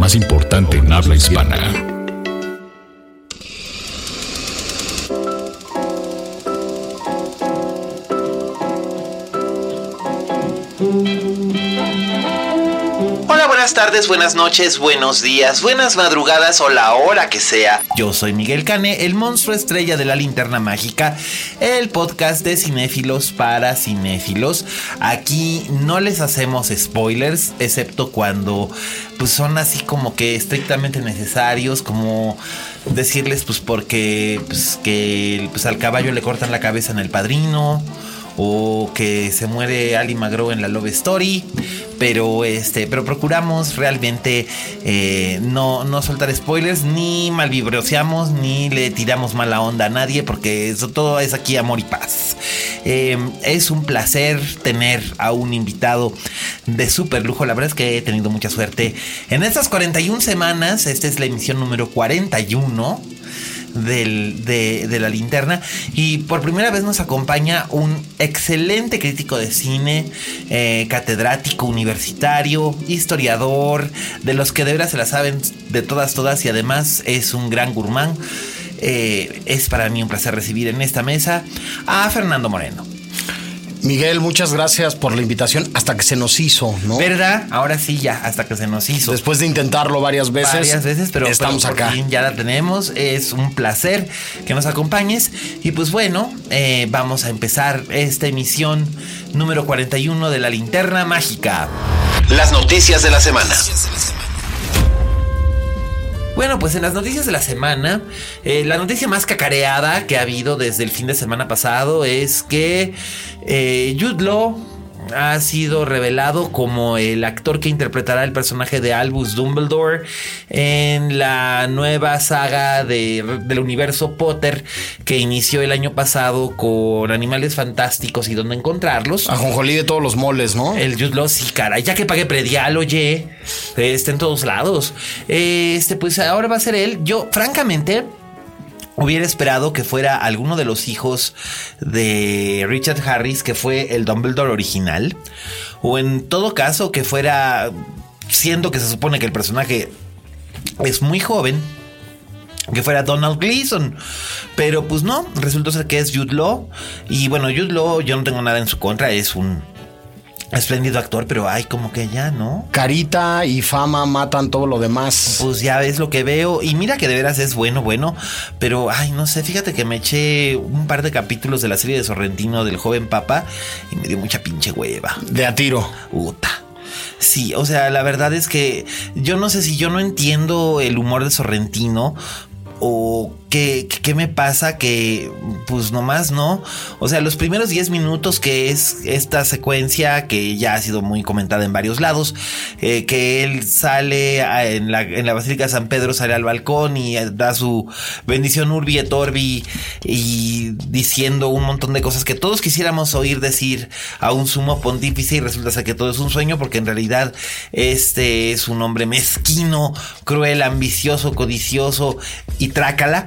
más importante en habla hispana. Hola, buenas tardes, buenas noches, buenos días, buenas madrugadas o la hora que sea. Yo soy Miguel Cane, el monstruo estrella de la linterna mágica, el podcast de cinéfilos para cinéfilos. Aquí no les hacemos spoilers, excepto cuando pues son así como que estrictamente necesarios, como decirles pues porque pues, que pues, al caballo le cortan la cabeza en el padrino o que se muere Ali Magro en la Love Story. Pero este, pero procuramos realmente eh, no, no soltar spoilers, ni malvibroseamos, ni le tiramos mala onda a nadie, porque eso todo es aquí amor y paz. Eh, es un placer tener a un invitado de súper lujo. La verdad es que he tenido mucha suerte. En estas 41 semanas, esta es la emisión número 41 del, de, de, la linterna. Y por primera vez nos acompaña un excelente crítico de cine, eh, catedrático universitario, historiador, de los que de verdad se la saben de todas, todas y además es un gran gourmand. Eh, es para mí un placer recibir en esta mesa a Fernando Moreno. Miguel, muchas gracias por la invitación hasta que se nos hizo, ¿no? ¿Verdad? Ahora sí, ya, hasta que se nos hizo. Después de intentarlo varias veces. Varias veces, pero estamos pero por acá. Fin ya la tenemos. Es un placer que nos acompañes. Y pues bueno, eh, vamos a empezar esta emisión número 41 de la linterna mágica. Las noticias de la semana. Bueno, pues en las noticias de la semana, eh, la noticia más cacareada que ha habido desde el fin de semana pasado es que eh, Jude Law ha sido revelado como el actor que interpretará el personaje de Albus Dumbledore en la nueva saga de, del universo Potter que inició el año pasado con Animales Fantásticos y dónde encontrarlos. A Jonjolí de todos los moles, ¿no? El Jude Law, sí, caray, ya que pagué predial, oye, está en todos lados. Este, pues ahora va a ser él. Yo, francamente, Hubiera esperado que fuera alguno de los hijos de Richard Harris, que fue el Dumbledore original. O en todo caso, que fuera. Siendo que se supone que el personaje es muy joven. Que fuera Donald Gleason. Pero pues no, resultó ser que es Jude Law. Y bueno, Jude Law, yo no tengo nada en su contra, es un espléndido actor, pero ay, como que ya, ¿no? Carita y fama matan todo lo demás. Pues ya ves lo que veo. Y mira que de veras es bueno, bueno. Pero, ay, no sé, fíjate que me eché un par de capítulos de la serie de Sorrentino del joven papa y me dio mucha pinche hueva. De a tiro. Uta. Sí, o sea, la verdad es que yo no sé si yo no entiendo el humor de Sorrentino o qué, qué, me pasa que pues nomás no. O sea, los primeros 10 minutos que es esta secuencia que ya ha sido muy comentada en varios lados, eh, que él sale a, en, la, en la Basílica de San Pedro, sale al balcón y da su bendición Urbi et Orbi y diciendo un montón de cosas que todos quisiéramos oír decir a un sumo pontífice y resulta ser que todo es un sueño porque en realidad este es un hombre mezquino, cruel, ambicioso, codicioso y trácala.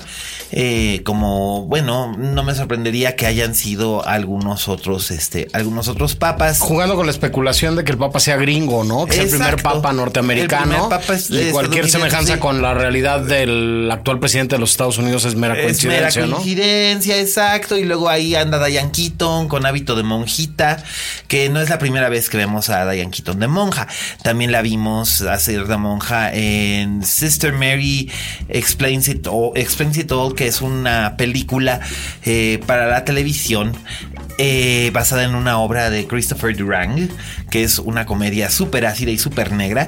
Eh, como bueno, no me sorprendería que hayan sido algunos otros, este, algunos otros papas. Jugando con la especulación de que el papa sea gringo, ¿no? Que es el primer papa norteamericano. El primer papa es, y cualquier semejanza sí. con la realidad del actual presidente de los Estados Unidos es mera coincidencia, es mera exacto. Y luego ahí anda Diane Keaton con hábito de monjita, que no es la primera vez que vemos a Diane Keaton de monja. También la vimos hacer de monja en Sister Mary Explains It All, Explains It All que es una película eh, para la televisión eh, basada en una obra de Christopher Durang, que es una comedia súper ácida y súper negra.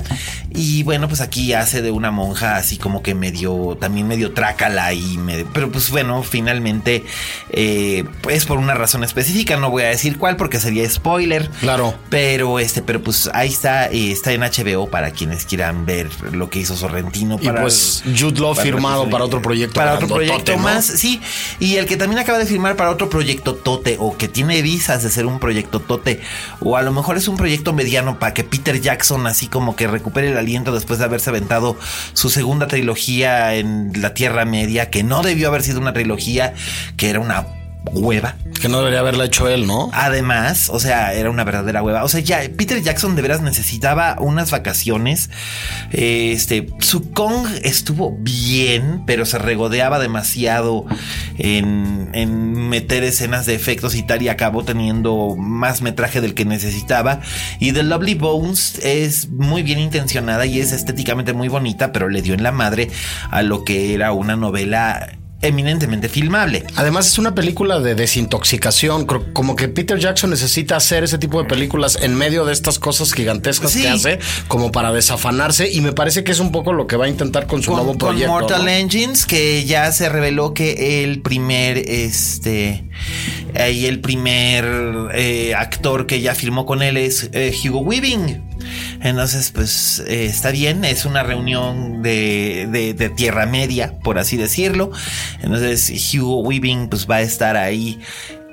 Y bueno, pues aquí hace de una monja así como que medio, también medio trácala y medio, pero pues bueno, finalmente, eh, pues por una razón específica, no voy a decir cuál porque sería spoiler. Claro. Pero este, pero pues ahí está, eh, está en HBO para quienes quieran ver lo que hizo Sorrentino. Y Para pues Jude Law para firmado para otro proyecto. Para otro proyecto ¿no? más, sí. Y el que también acaba de firmar para otro proyecto tote o que tiene visas de ser un proyecto tote o a lo mejor es un proyecto mediano para que Peter Jackson así como que recupere el aliento después de haberse aventado su segunda trilogía en la Tierra Media, que no debió haber sido una trilogía, que era una hueva. Que no debería haberla hecho él, ¿no? Además, o sea, era una verdadera hueva. O sea, ya Peter Jackson de veras necesitaba unas vacaciones. Eh, Este, su Kong estuvo bien, pero se regodeaba demasiado en, en meter escenas de efectos y tal, y acabó teniendo más metraje del que necesitaba. Y The Lovely Bones es muy bien intencionada y es estéticamente muy bonita, pero le dio en la madre a lo que era una novela eminentemente filmable. Además es una película de desintoxicación, Creo- como que Peter Jackson necesita hacer ese tipo de películas en medio de estas cosas gigantescas Sí. que hace, como para desafanarse y me parece que es un poco lo que va a intentar con su con, nuevo con proyecto. Mortal ¿no? Engines, que ya se reveló que el primer, este, ahí el primer eh, actor que ya firmó con él es eh, Hugo Weaving. Entonces, pues eh, está bien, es una reunión de, de- Tierra Media, por así decirlo. Entonces, Hugo Weaving pues va a estar ahí.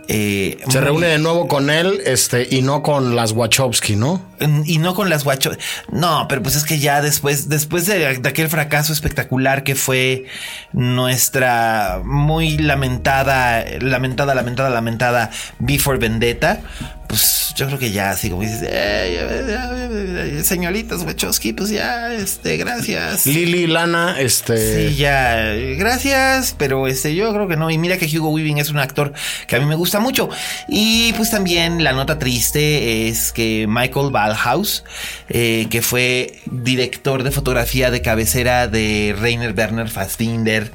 Eh, Se muy- reúne de nuevo con él, este, y no con las Wachowski, ¿no? y no con las guachos. No, pero pues es que ya después, después de, de aquel fracaso espectacular que fue nuestra muy lamentada, lamentada, lamentada, lamentada Before Vendetta, pues yo creo que ya así como dices, "Ey, eh, eh, señoritas Wachowski, pues ya, este, gracias. Lily, Lana, este. Sí, ya, gracias, pero este, yo creo que no. Y mira que Hugo Weaving es un actor que a mí me gusta mucho. Y pues también la nota triste es que Michael Ballhaus, eh, que fue director de fotografía de cabecera de Rainer Werner Fassbinder,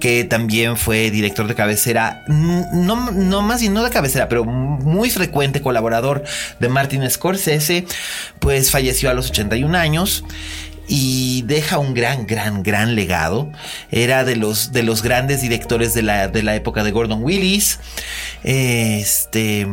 que también fue director de cabecera, no, no más bien no de cabecera, pero muy frecuente colaborador de Martin Scorsese, pues falleció a los 81 años y deja un gran, gran, gran legado. Era de los, de los grandes directores de la, de la época de Gordon Willis, este,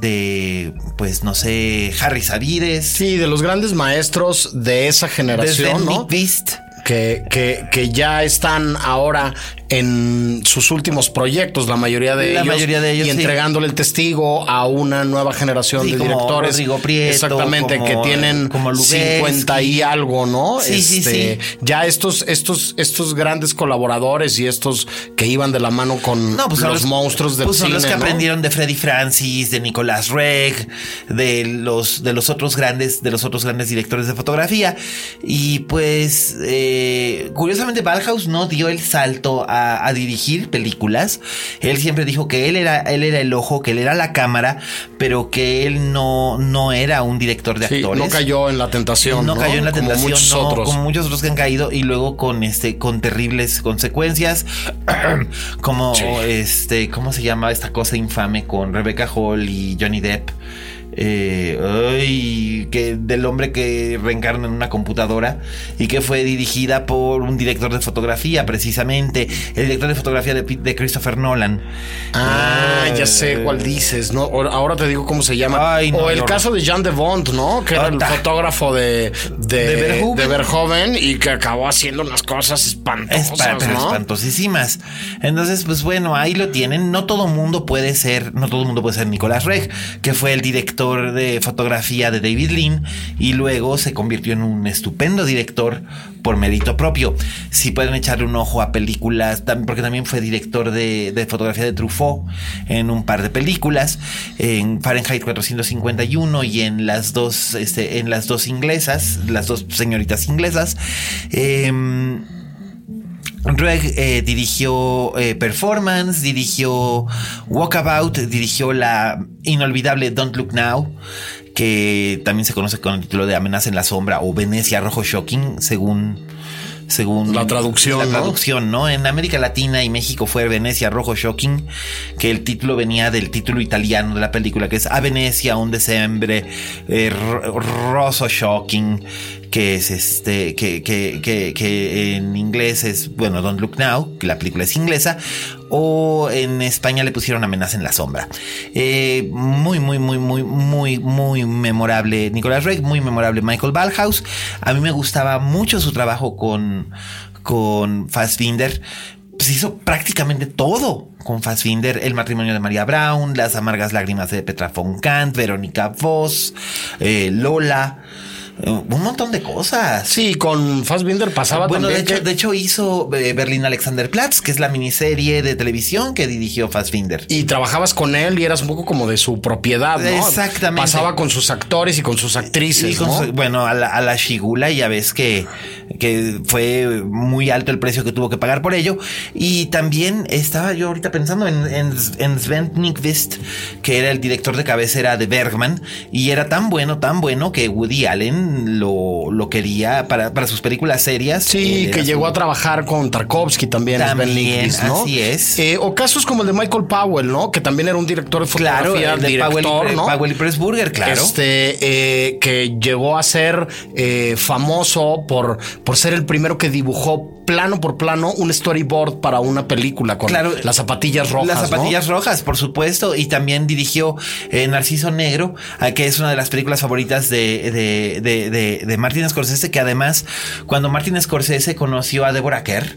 de, pues no sé, Harry Savides, Sí, de los grandes maestros de esa desde generación, ¿no? Nick Beast. que, que, que ya están ahora en sus últimos proyectos, la mayoría de La ellos. mayoría de ellos, Y sí. entregándole el testigo a una nueva generación Sí, de como directores. Rodrigo Prieto, Exactamente, como- que tienen como Lubeski. 50 y algo, ¿no? Sí, Este, sí. Ya estos, estos, estos grandes colaboradores y estos que iban de la mano con No, pues son los, monstruos del pues son cine. los que ¿no? aprendieron de Freddie Francis, de Nicolas Reg, de los, de los otros grandes, de los otros grandes directores de fotografía. Y pues, eh, curiosamente, Ballhaus no dio el salto a, a dirigir películas. Él siempre dijo que él era, él era el ojo, que él era la cámara, pero que él no, no era un director de Sí, actores. no cayó en la tentación. No, cayó en la Como tentación, muchos no, otros. como muchos otros que han caído y luego con este con terribles consecuencias, como este, ¿cómo se llama esta cosa infame con Rebecca Hall y Johnny Depp? Eh, ay, que del hombre que reencarna en una computadora y que fue dirigida por un director de fotografía, precisamente el director de fotografía de, de Christopher Nolan. Ah, Eh, ya sé cuál dices, ¿no? Ahora- te digo cómo se llama. Ay, no, o el caso de Jean de Bond, ¿no? Que era el Ota. fotógrafo de, de, De Verhoeven. de Verhoeven y que acabó haciendo unas cosas espantosas, espantosísimas. Entonces, pues bueno, ahí lo tienen. No todo mundo puede ser, no todo mundo puede ser Nicolás Reg, que fue el director de fotografía de David Lean y luego se convirtió en un estupendo director por mérito propio. Si pueden echarle un ojo a películas, porque también fue director de, fotografía de Truffaut en un par de películas, en Fahrenheit 451 y en las dos, este, en las dos inglesas, las dos señoritas inglesas. Em, Reg eh, dirigió eh, Performance, dirigió Walkabout, dirigió la inolvidable Don't Look Now, que también se conoce con el título de Amenaza en la Sombra o Venecia Rojo Shocking, según, según La traducción, La ¿no? traducción, ¿no? En América Latina y México fue Venecia Rojo Shocking, que el título venía del título italiano de la película, que es A Venecia, un diciembre eh, ro- roso shocking, que es este, que, que, que, en inglés es, bueno, Don't Look Now, que la película es inglesa, o en España le pusieron Amenaza en la Sombra. Eh, muy, muy, muy, muy, muy, muy memorable Nicolas Rey, muy memorable Michael Ballhaus. A mí me gustaba mucho su trabajo con, con Fassbinder. Pues hizo prácticamente todo con Fassbinder, el matrimonio de María Brown, las amargas lágrimas de Petra von Kant, Verónica Voss, eh, Lola, un montón de cosas. Sí, con Fassbinder pasaba Bueno, de también hecho, que- de hecho hizo eh, Berlín Alexanderplatz, que es la miniserie de televisión que dirigió Fassbinder. y trabajabas con él y eras un poco como de su propiedad, ¿no? Exactamente. Pasaba con sus actores y con sus actrices, Y con ¿no? su- bueno, a la, a la Shigula ya ves que, que fue muy alto el precio que tuvo que pagar por ello. Y también estaba yo ahorita pensando en, en, en Sven Nykvist, que era el director de cabecera de Bergman, y era tan bueno, tan bueno que Woody Allen lo, lo quería para, para sus películas serias. Sí, era que llegó a trabajar con Tarkovsky también, También, Nykvist, ¿no? así es. Eh, o casos como el de Michael Powell, ¿no? Que también era un director de Claro, fotografía, el de director, Powell, y- ¿no? Powell y Pressburger, claro. Este, eh, que llegó a ser eh, famoso por, por ser el primero que dibujó plano por plano un storyboard para una película con Claro, las zapatillas rojas. Las ¿no? zapatillas rojas, por supuesto. Y también dirigió eh, Narciso Negro, que es una de las películas favoritas de, de, de, de, de Martin Scorsese, que además, cuando Martin Scorsese conoció a Deborah Kerr,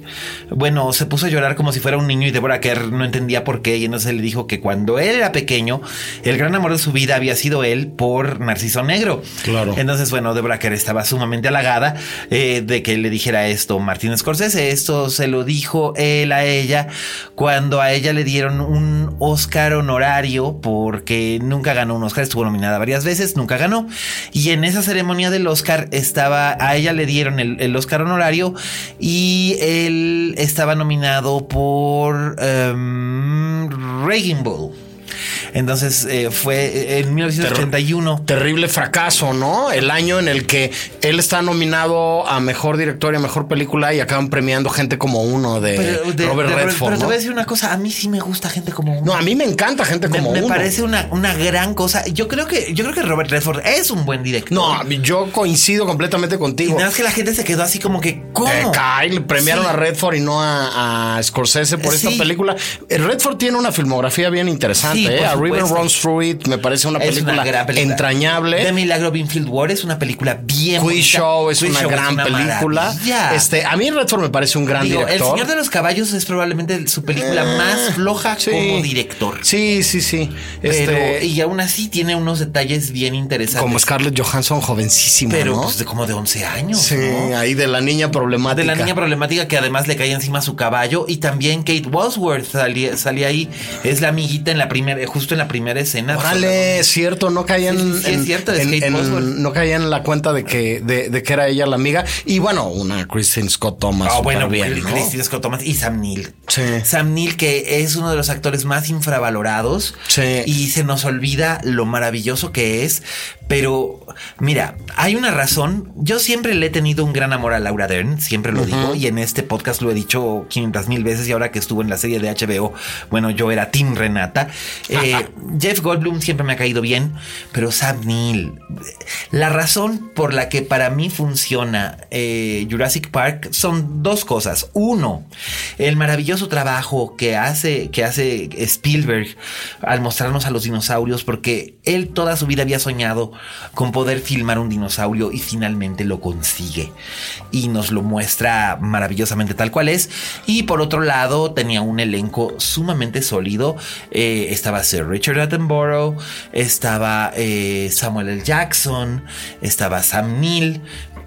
bueno, se puso a llorar como si fuera un niño y Deborah Kerr no entendía por qué. Y entonces le dijo que cuando él era pequeño, el gran amor de su vida había sido él por Narciso Negro. Claro. Entonces, bueno, Deborah Kerr estaba sumamente halagada eh, de que le dijera esto Martin Scorsese. Esto se lo dijo él a ella cuando a ella le dieron un Oscar honorario porque nunca ganó un Oscar. Estuvo nominada varias veces, nunca ganó. Y en esa ceremonia del Oscar estaba, a ella le dieron el, el Oscar honorario y él estaba nominado por um. Entonces eh, fue en 1981. Terrible fracaso, ¿no? El año en el que él está nominado a mejor director y a mejor película y acaban premiando gente como uno de, Pero, de- Robert de- Redford. pero te ¿no? voy a decir una cosa, a mí sí me gusta gente como uno. No, a mí me encanta gente me, como me uno. parece una, una gran cosa. Yo creo que yo creo que Robert Redford es un buen director. No, yo coincido completamente y contigo. nada más que la gente se quedó así como que ¿cómo? Eh, Kyle, premiaron Sí. a Redford y no a, a Scorsese por esta Sí. película. Eh, Redford tiene una filmografía bien interesante. Sí, ¿eh? A River. Runs Through It me parece una película, una gran película. entrañable. De Milagro Binfield War es una película bien Quiz bonita. Show es Quiz una Show gran película. Este, a mí Redford me parece un gran Digo, El director. Señor de los Caballos es probablemente su película Eh, más floja sí. como director. Sí, sí, sí. Pero, Este, y aún así tiene unos detalles bien interesantes. como Scarlett Johansson jovencísima, pero ¿no? pues, de como de 11 años. sí, ¿no? ahí de la niña problemática. De la niña problemática que además le cae encima su caballo. Y también Kate Walsworth salía, salía ahí. Es la amiguita en la primera, justo en la primera escena. Órale, es cierto, no caía en, Sí, sí, sí, es en- cierto, en- en- no caía en la cuenta de que, de, de que era ella la amiga. Y bueno, una Kristen Scott Thomas. Súper bueno, bien, ¿no? Christine Scott Thomas y Sam Neill. Sam Neill, que es uno de los actores más infravalorados. Y se nos olvida lo maravilloso que es. Pero mira, hay una razón. Yo siempre le he tenido un gran amor a Laura Dern, siempre lo digo. Y en este podcast lo he dicho 500 mil veces. Y ahora que estuvo en la serie de HBO, bueno, yo era Tim Renata. Eh, Jeff Goldblum siempre me ha caído bien, pero Sam Neill. La razón por la que para mí funciona eh, Jurassic Park son dos cosas. Uno, el maravilloso trabajo que hace, que hace Spielberg al mostrarnos a los dinosaurios, porque él toda su vida había soñado con poder filmar un dinosaurio y finalmente lo consigue. Y nos lo muestra maravillosamente tal cual es. Y por otro lado, tenía un elenco sumamente sólido. Eh, estaba Sir Richard Attenborough, estaba eh, Samuel L. Jackson, estaba Sam Neill.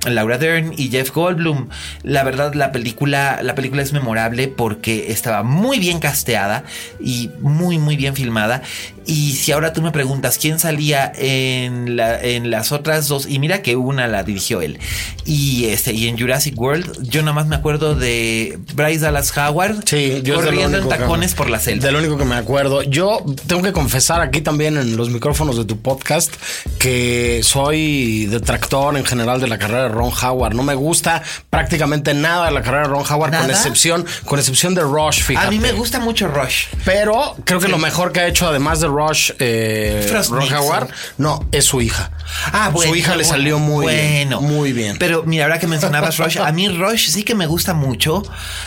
Laura Dern y Jeff Goldblum. La verdad, la película, la película es memorable porque estaba muy bien casteada y muy, muy bien filmada. Y si ahora tú me preguntas quién salía en, la- en las otras dos, y mira que una la dirigió él, y este, y en Jurassic World, yo nada más me acuerdo de Bryce Dallas Howard Sí, yo corriendo en que- tacones por la selva. De lo único que me acuerdo. Yo tengo que confesar aquí también en los micrófonos de tu podcast que soy detractor en general de la carrera de Ron Howard. No me gusta prácticamente nada de la carrera de Ron Howard, con excepción, con excepción de Rush, fíjate. A mí me gusta mucho Rush. Pero creo que lo mejor que ha hecho, además de Rush, eh, Nixon. Howard, no, es su hija. Ah, bueno. Su hija le salió muy bueno. bien. Muy bien. Pero mira, ahora que mencionabas Rush, a mí Rush sí que me gusta mucho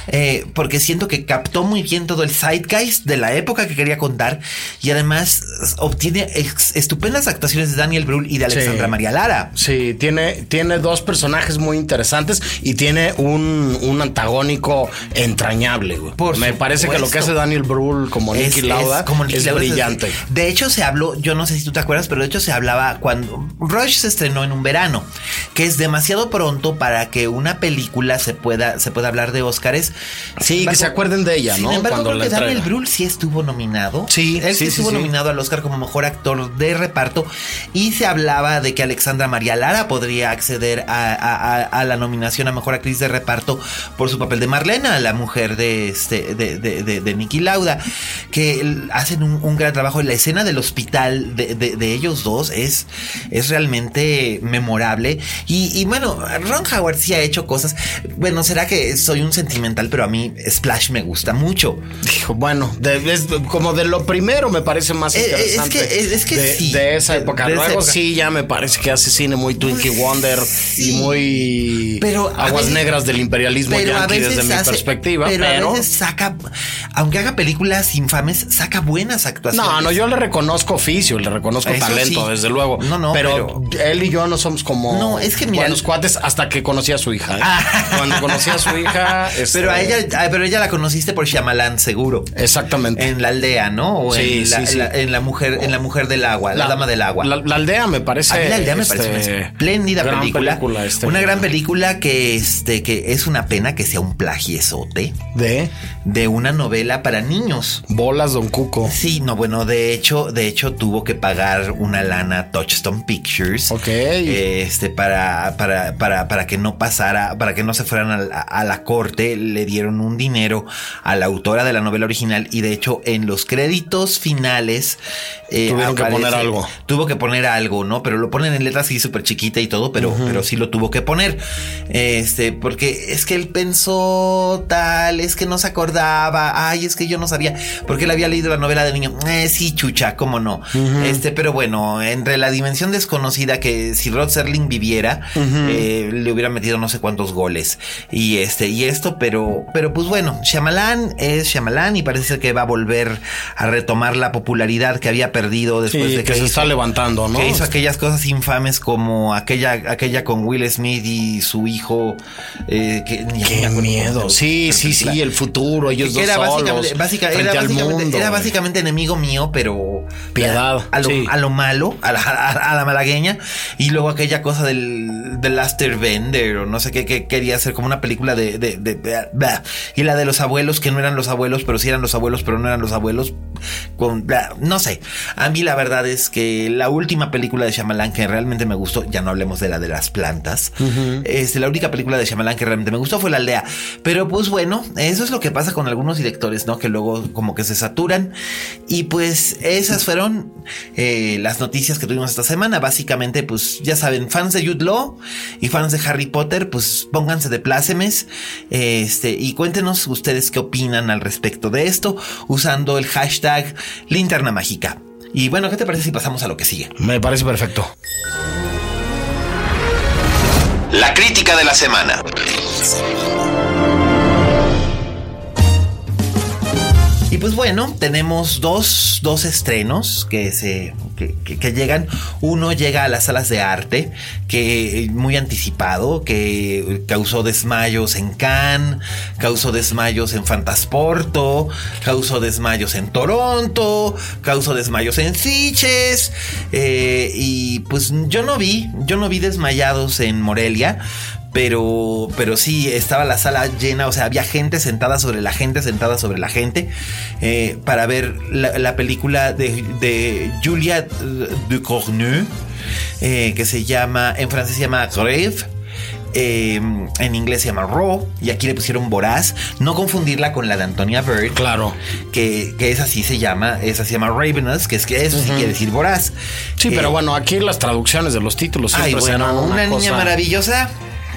eh, porque siento que captó muy bien todo el zeitgeist de la época que quería contar y además obtiene estupendas actuaciones de Daniel Brühl y de Alexandra Sí. María Lara. Sí, tiene, tiene dos personajes muy interesantes y tiene un, un antagónico entrañable. güey. Por Me parece que lo que hace Daniel Brühl como Nicky Lauda es, como Niki Lauda, brillante. De hecho, se habló, yo no sé si tú te acuerdas, pero de hecho se hablaba cuando Rush se estrenó en un verano, que es demasiado pronto para que una película se pueda, se pueda hablar de Óscares. Sí, que se acuerden de ella, sin ¿no? embargo, Cuando creo que Daniel. Brühl sí estuvo nominado. Sí, él sí, estuvo sí. nominado al Oscar como mejor actor de reparto y se hablaba de que Alexandra María Lara podría acceder a, a- a- a la nominación a mejor actriz de reparto por su papel de Marlena, la mujer de este de, de, de, de Niki Lauda, que hacen un, un gran trabajo. La escena del hospital de, de- de ellos dos es, es realmente memorable. Y, y bueno, Ron Howard sí ha hecho cosas. Bueno, será que soy un sentimental, pero a mí Splash me gusta mucho. Dijo, bueno, de- es como de lo primero me parece más Eh, eh, es interesante. que- es- es que de, sí. de esa época. esa Luego época. sí, ya me parece que hace cine muy Twinkie Wonder Sí. y muy Pero aguas veces- negras del imperialismo yankee desde mi hace- perspectiva. Pero, Pero, a veces saca, aunque haga películas infames, saca buenas actuaciones. No, no, yo le reconozco oficio, le reconozco Eso talento, sí. desde luego. No, no, pero, él y yo no somos como No, es que mira- buenos cuates hasta que conocí a su hija. ¿eh? Ah. Cuando conocí a su hija. este, Pero a ella, ah, pero ella la conociste por Shyamalan, seguro. Exactamente. En la aldea, ¿no? O Sí, en, la, sí, sí. en la- en la mujer, en la mujer del agua, la, dama del agua. La, aldea me parece. A mí la aldea me este, parece una espléndida gran película. este, una gran película que, este, que es una pena que sea un plagiesote De de una novela para niños. bolas, Don Cuco. Sí, no, bueno, de hecho, de hecho tuvo que pagar una lana Touchstone Pictures. Ok. Este, para, para, para, para que no pasara, para que no se fueran a, la- a la corte, le dieron un dinero a la autora de la novela original y de hecho en los créditos finales eh, Tuvieron que poner algo. Tuvo que poner algo, ¿no? Pero lo ponen en letras así súper chiquita y todo, pero, pero sí lo tuvo que poner. Este, porque es que él pensó tal, es que no se acordaba, ay, es que yo no sabía, porque él había leído la novela de niño. Eh, sí, chucha, cómo no. Este, pero bueno, entre la dimensión desconocida que si Rod Serling viviera, eh, le hubiera metido no sé cuántos goles. Y este, y esto, pero, pero pues bueno, Shyamalan es Shyamalan y parece ser que va a volver a retomar la popularidad que había perdido después Sí, de que se hizo- está levantando, ¿no? que hizo aquellas cosas infames como aquella, aquella con Will Smith y su hijo. eh, que, Qué miedo. se Sí, sí, sí, el futuro, ellos Que dos era solos, básicamente, era, básicamente, mundo, era básicamente enemigo mío, pero Piedad, a, lo, sí. a lo malo, a la, a- a la malagueña, y luego aquella cosa del, del Laster Bender, o no sé qué, que quería hacer como una película de, de, de- de- blah. y la de los abuelos que no eran los abuelos, pero sí eran los abuelos, pero no eran los abuelos, con, no sé. A mí la verdad es que la última película de Shyamalan que realmente me gustó, ya no hablemos de la de las plantas, este, la única película de Shyamalan que realmente me gustó fue La Aldea, pero pues bueno, eso es lo que pasa con algunos directores, ¿no? Que luego como que se saturan y pues esas fueron eh, las noticias que tuvimos esta semana, básicamente pues ya saben, fans de Jude Law y fans de Harry Potter, pues pónganse de plácemes, este, y cuéntenos ustedes qué opinan al respecto de esto usando el hashtag linterna mágica. Y bueno, ¿qué te parece si pasamos a lo que sigue? Me parece perfecto. La crítica de la semana. Pues bueno, tenemos dos, dos estrenos que se que, que- llegan. Uno llega a las salas de arte, que eh, muy anticipado, que causó desmayos en Cannes, causó desmayos en Fantasporto, causó desmayos en Toronto, causó desmayos en Sitges. eh, y pues yo no vi, yo no vi desmayados en Morelia. Pero, pero sí, estaba la sala llena, o sea, había gente sentada sobre la gente, sentada sobre la gente, eh, para ver la, la película de, de Julia Ducournau, eh, que se llama, en francés se llama Grave. eh, en inglés se llama Raw y aquí le pusieron Voraz. No confundirla con la de Antonia Bird. Claro. Que, que esa sí se llama, esa se llama Ravenous, que es que eso sí quiere decir voraz. Sí, Eh, pero bueno, aquí las traducciones de los títulos Ay, bueno, una, niña cosa- maravillosa.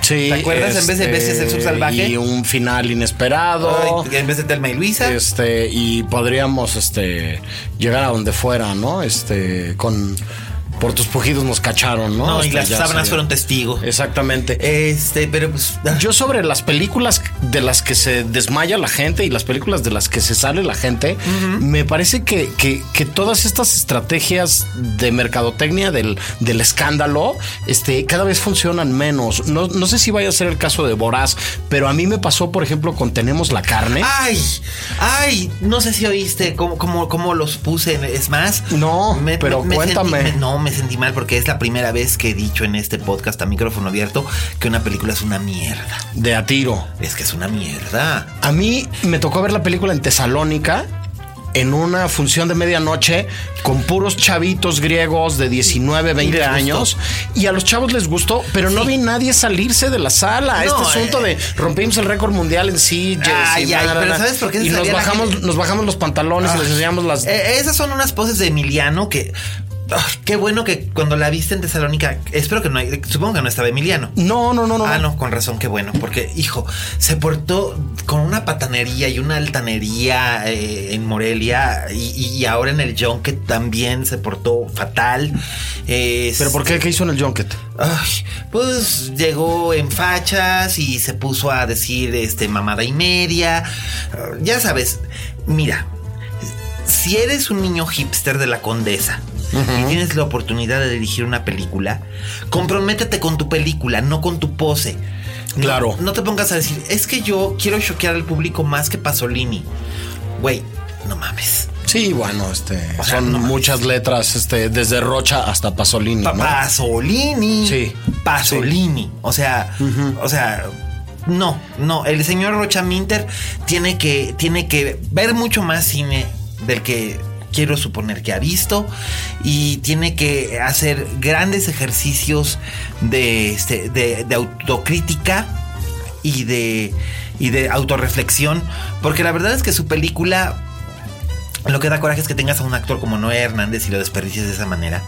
Sí, ¿Te acuerdas? En vez de veces el subsalvaje. Y un final inesperado. Ay, en vez de Telma y Luisa. Este, y podríamos este llegar a donde fuera, ¿no? Este, con por tus pujidos nos cacharon, ¿no? no, y Este, las sábanas fueron testigo. Exactamente. Este, pero pues. ah, Yo sobre las películas de las que se desmaya la gente y las películas de las que se sale la gente, me parece que, que- que todas estas estrategias de mercadotecnia del, del escándalo este, cada vez funcionan menos. No, no sé si vaya a ser el caso de Boraz, pero a mí me pasó, por ejemplo, con Tenemos la carne. Ay, ay, no sé si oíste cómo, cómo, cómo los puse. Es más, No, pero cuéntame. sentí- no, me sentí mal porque es la primera vez que he dicho en este podcast a micrófono abierto que una película es una mierda. De a tiro. Es que es una mierda. A mí me tocó ver la película en Tesalónica en una función de medianoche con puros chavitos griegos de 19, 20 les gustó. años y a los chavos les gustó, pero no vi nadie salirse de la sala. No, este asunto eh. de rompimos el récord mundial en sí. Ay, ay, pero ¿sabes por qué Y nos bajamos, nos bajamos los pantalones y les enseñamos las. Eh, esas son unas poses de Emiliano que. Qué bueno que cuando la viste en Tesalónica, espero que no, hay- supongo que no estaba Emiliano. no, no, no, no. Ah, no, con razón, qué bueno, porque, hijo, se portó con una patanería y una altanería eh, en Morelia y, y ahora en el Junket también se portó fatal. Eh, ¿Pero por qué? ¿Qué hizo en el Junket? Ay, pues llegó en fachas y se puso a decir este mamada y media. Ya sabes, mira, si eres un niño hipster de la condesa y tienes la oportunidad de dirigir una película, comprométete con tu película, no con tu pose. No- Claro. No, te pongas a decir, es que yo quiero choquear al público más que Pasolini. Güey, no mames. Sí, bueno, este. O sea, son no muchas letras, este, desde Rocha hasta Pasolini. Pa- ¿no? Pasolini. Sí. Pasolini. O sea, o sea, no, no. El señor Rocha Minter tiene que, tiene que ver mucho más cine del que quiero suponer que ha visto y tiene que hacer grandes ejercicios de, este, de, de autocrítica y de, y de autorreflexión, porque la verdad es que su película lo que da coraje es que tengas a un actor como Noé Hernández y lo desperdicies de esa manera.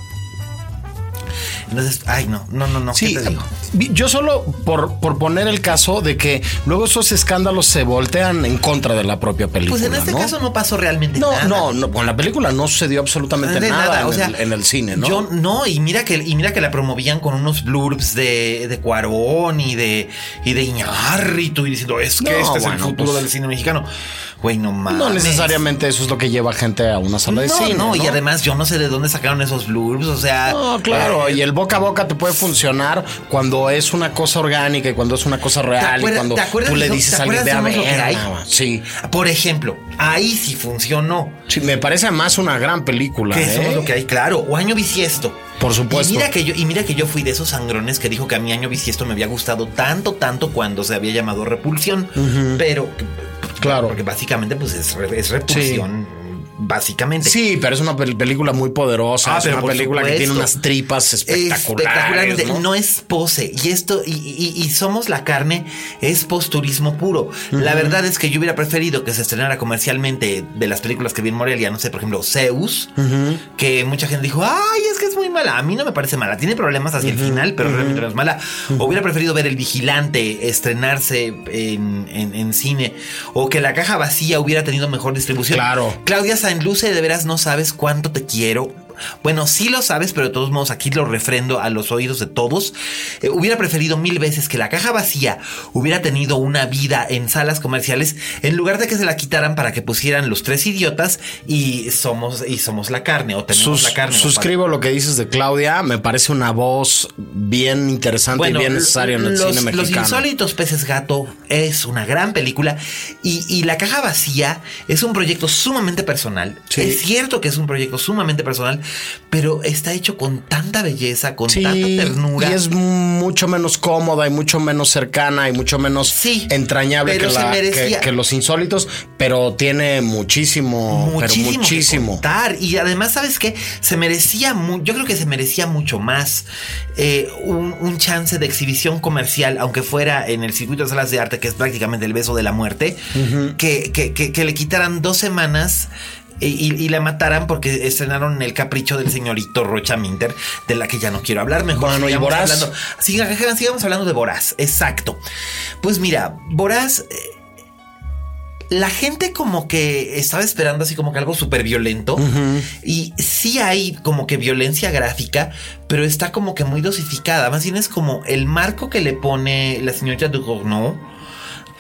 Entonces, ay, no, no, no, no. Sí, ¿qué te digo? yo solo por, por poner el caso de que luego esos escándalos se voltean en contra de la propia película. Pues en este ¿no? caso no pasó realmente No, nada. no, no, con la película no sucedió absolutamente nada, en, o sea, el, en el cine, ¿no? Yo no, y mira que y mira que la promovían con unos blurbs de, de Cuarón y de y de Iñárritu y diciendo, es que este es el bueno, futuro pues- del cine mexicano. Güey, no mames. no necesariamente eso es lo que lleva gente a una sala de No, cine. no, y además yo no sé de dónde sacaron esos blurbs, o sea, No, claro, y el boca a boca te puede funcionar cuando es una cosa orgánica y cuando es una cosa real y cuando tú le dices a alguien de a ver, Sí, Por ejemplo, ahí sí funcionó. sí, me parece más una gran película. Que ¿eh? somos lo que hay, claro. O año bisiesto. Por supuesto. Y mira que yo, y mira que yo fui de esos sangrones que dijo que a mi año bisiesto me había gustado tanto, tanto cuando se había llamado Repulsión. Pero, Claro. Porque básicamente, pues es, es repulsión. Básicamente. Sí, pero es una pel- película muy poderosa. Ah, es pero una película que tiene unas tripas espectaculares. Espectacularmente. ¿no? ¿no? es pose. Y esto, y, y- y somos la carne, es posturismo puro. La verdad es que yo hubiera preferido que se estrenara comercialmente de las películas que vi en Morelia, no sé, por ejemplo, Zeus, que mucha gente dijo, ay, es que es muy mala. A mí no me parece mala. Tiene problemas hacia el final, pero realmente no es mala. Hubiera preferido ver El Vigilante estrenarse en, en- en cine o que La Caja Vacía hubiera tenido mejor distribución. Claro. Claudia Sainluce, de veras no sabes cuánto te quiero. Bueno, sí lo sabes, pero de todos modos aquí lo refrendo a los oídos de todos. Eh, hubiera preferido mil veces que la caja vacía hubiera tenido una vida en salas comerciales en lugar de que se la quitaran para que pusieran los tres idiotas y somos y somos la carne o tenemos Sus- la carne. suscribo lo que dices de Claudia. Me parece una voz bien interesante y bien necesaria en el los, cine Los mexicano. insólitos peces gato es una gran película y, y La caja vacía es un proyecto sumamente personal. Sí. Es cierto que es un proyecto sumamente personal, pero está hecho con tanta belleza, con Sí, tanta ternura. y es mucho menos cómoda y mucho menos cercana y mucho menos Sí, entrañable pero que, se la- merecía- que- que los insólitos, pero tiene muchísimo, pero muchísimo, que muchísimo. contar. Y además, ¿sabes qué? Se merecía, yo creo que se merecía mucho más eh, un, un chance de exhibición comercial, aunque fuera en el circuito de salas de arte, que es prácticamente el beso de la muerte, que, que- que- que le quitaran dos semanas. Y, y- y la mataran porque estrenaron El Capricho del señorito Rocha Minter, de la que ya no quiero hablar. Mejor Bueno, ¿y sigamos Boraz? hablando. Siga- sigamos hablando de Boraz, exacto. Pues mira, Boraz eh, la gente como que estaba esperando así como que algo súper violento. Y sí hay como que violencia gráfica, pero está como que muy dosificada. Más bien es como el marco que le pone la señorita Ducournau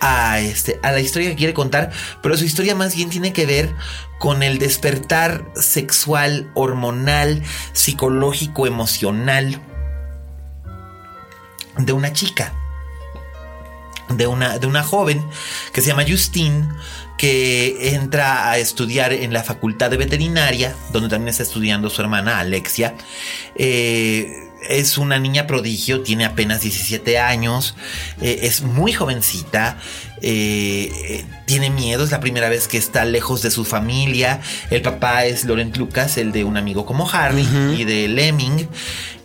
a, este, a la historia que quiere contar, pero su historia más bien tiene que ver con el despertar sexual, hormonal, psicológico, emocional de una chica de una, de una joven que se llama Justine, que entra a estudiar en la facultad de veterinaria, donde también está estudiando su hermana Alexia. Eh, es una niña prodigio, tiene apenas 17 años, eh, es muy jovencita, eh, eh, tiene miedo, es la primera vez que está lejos de su familia. El papá es Laurent Lucas, el de un amigo como Harry y de Lemming.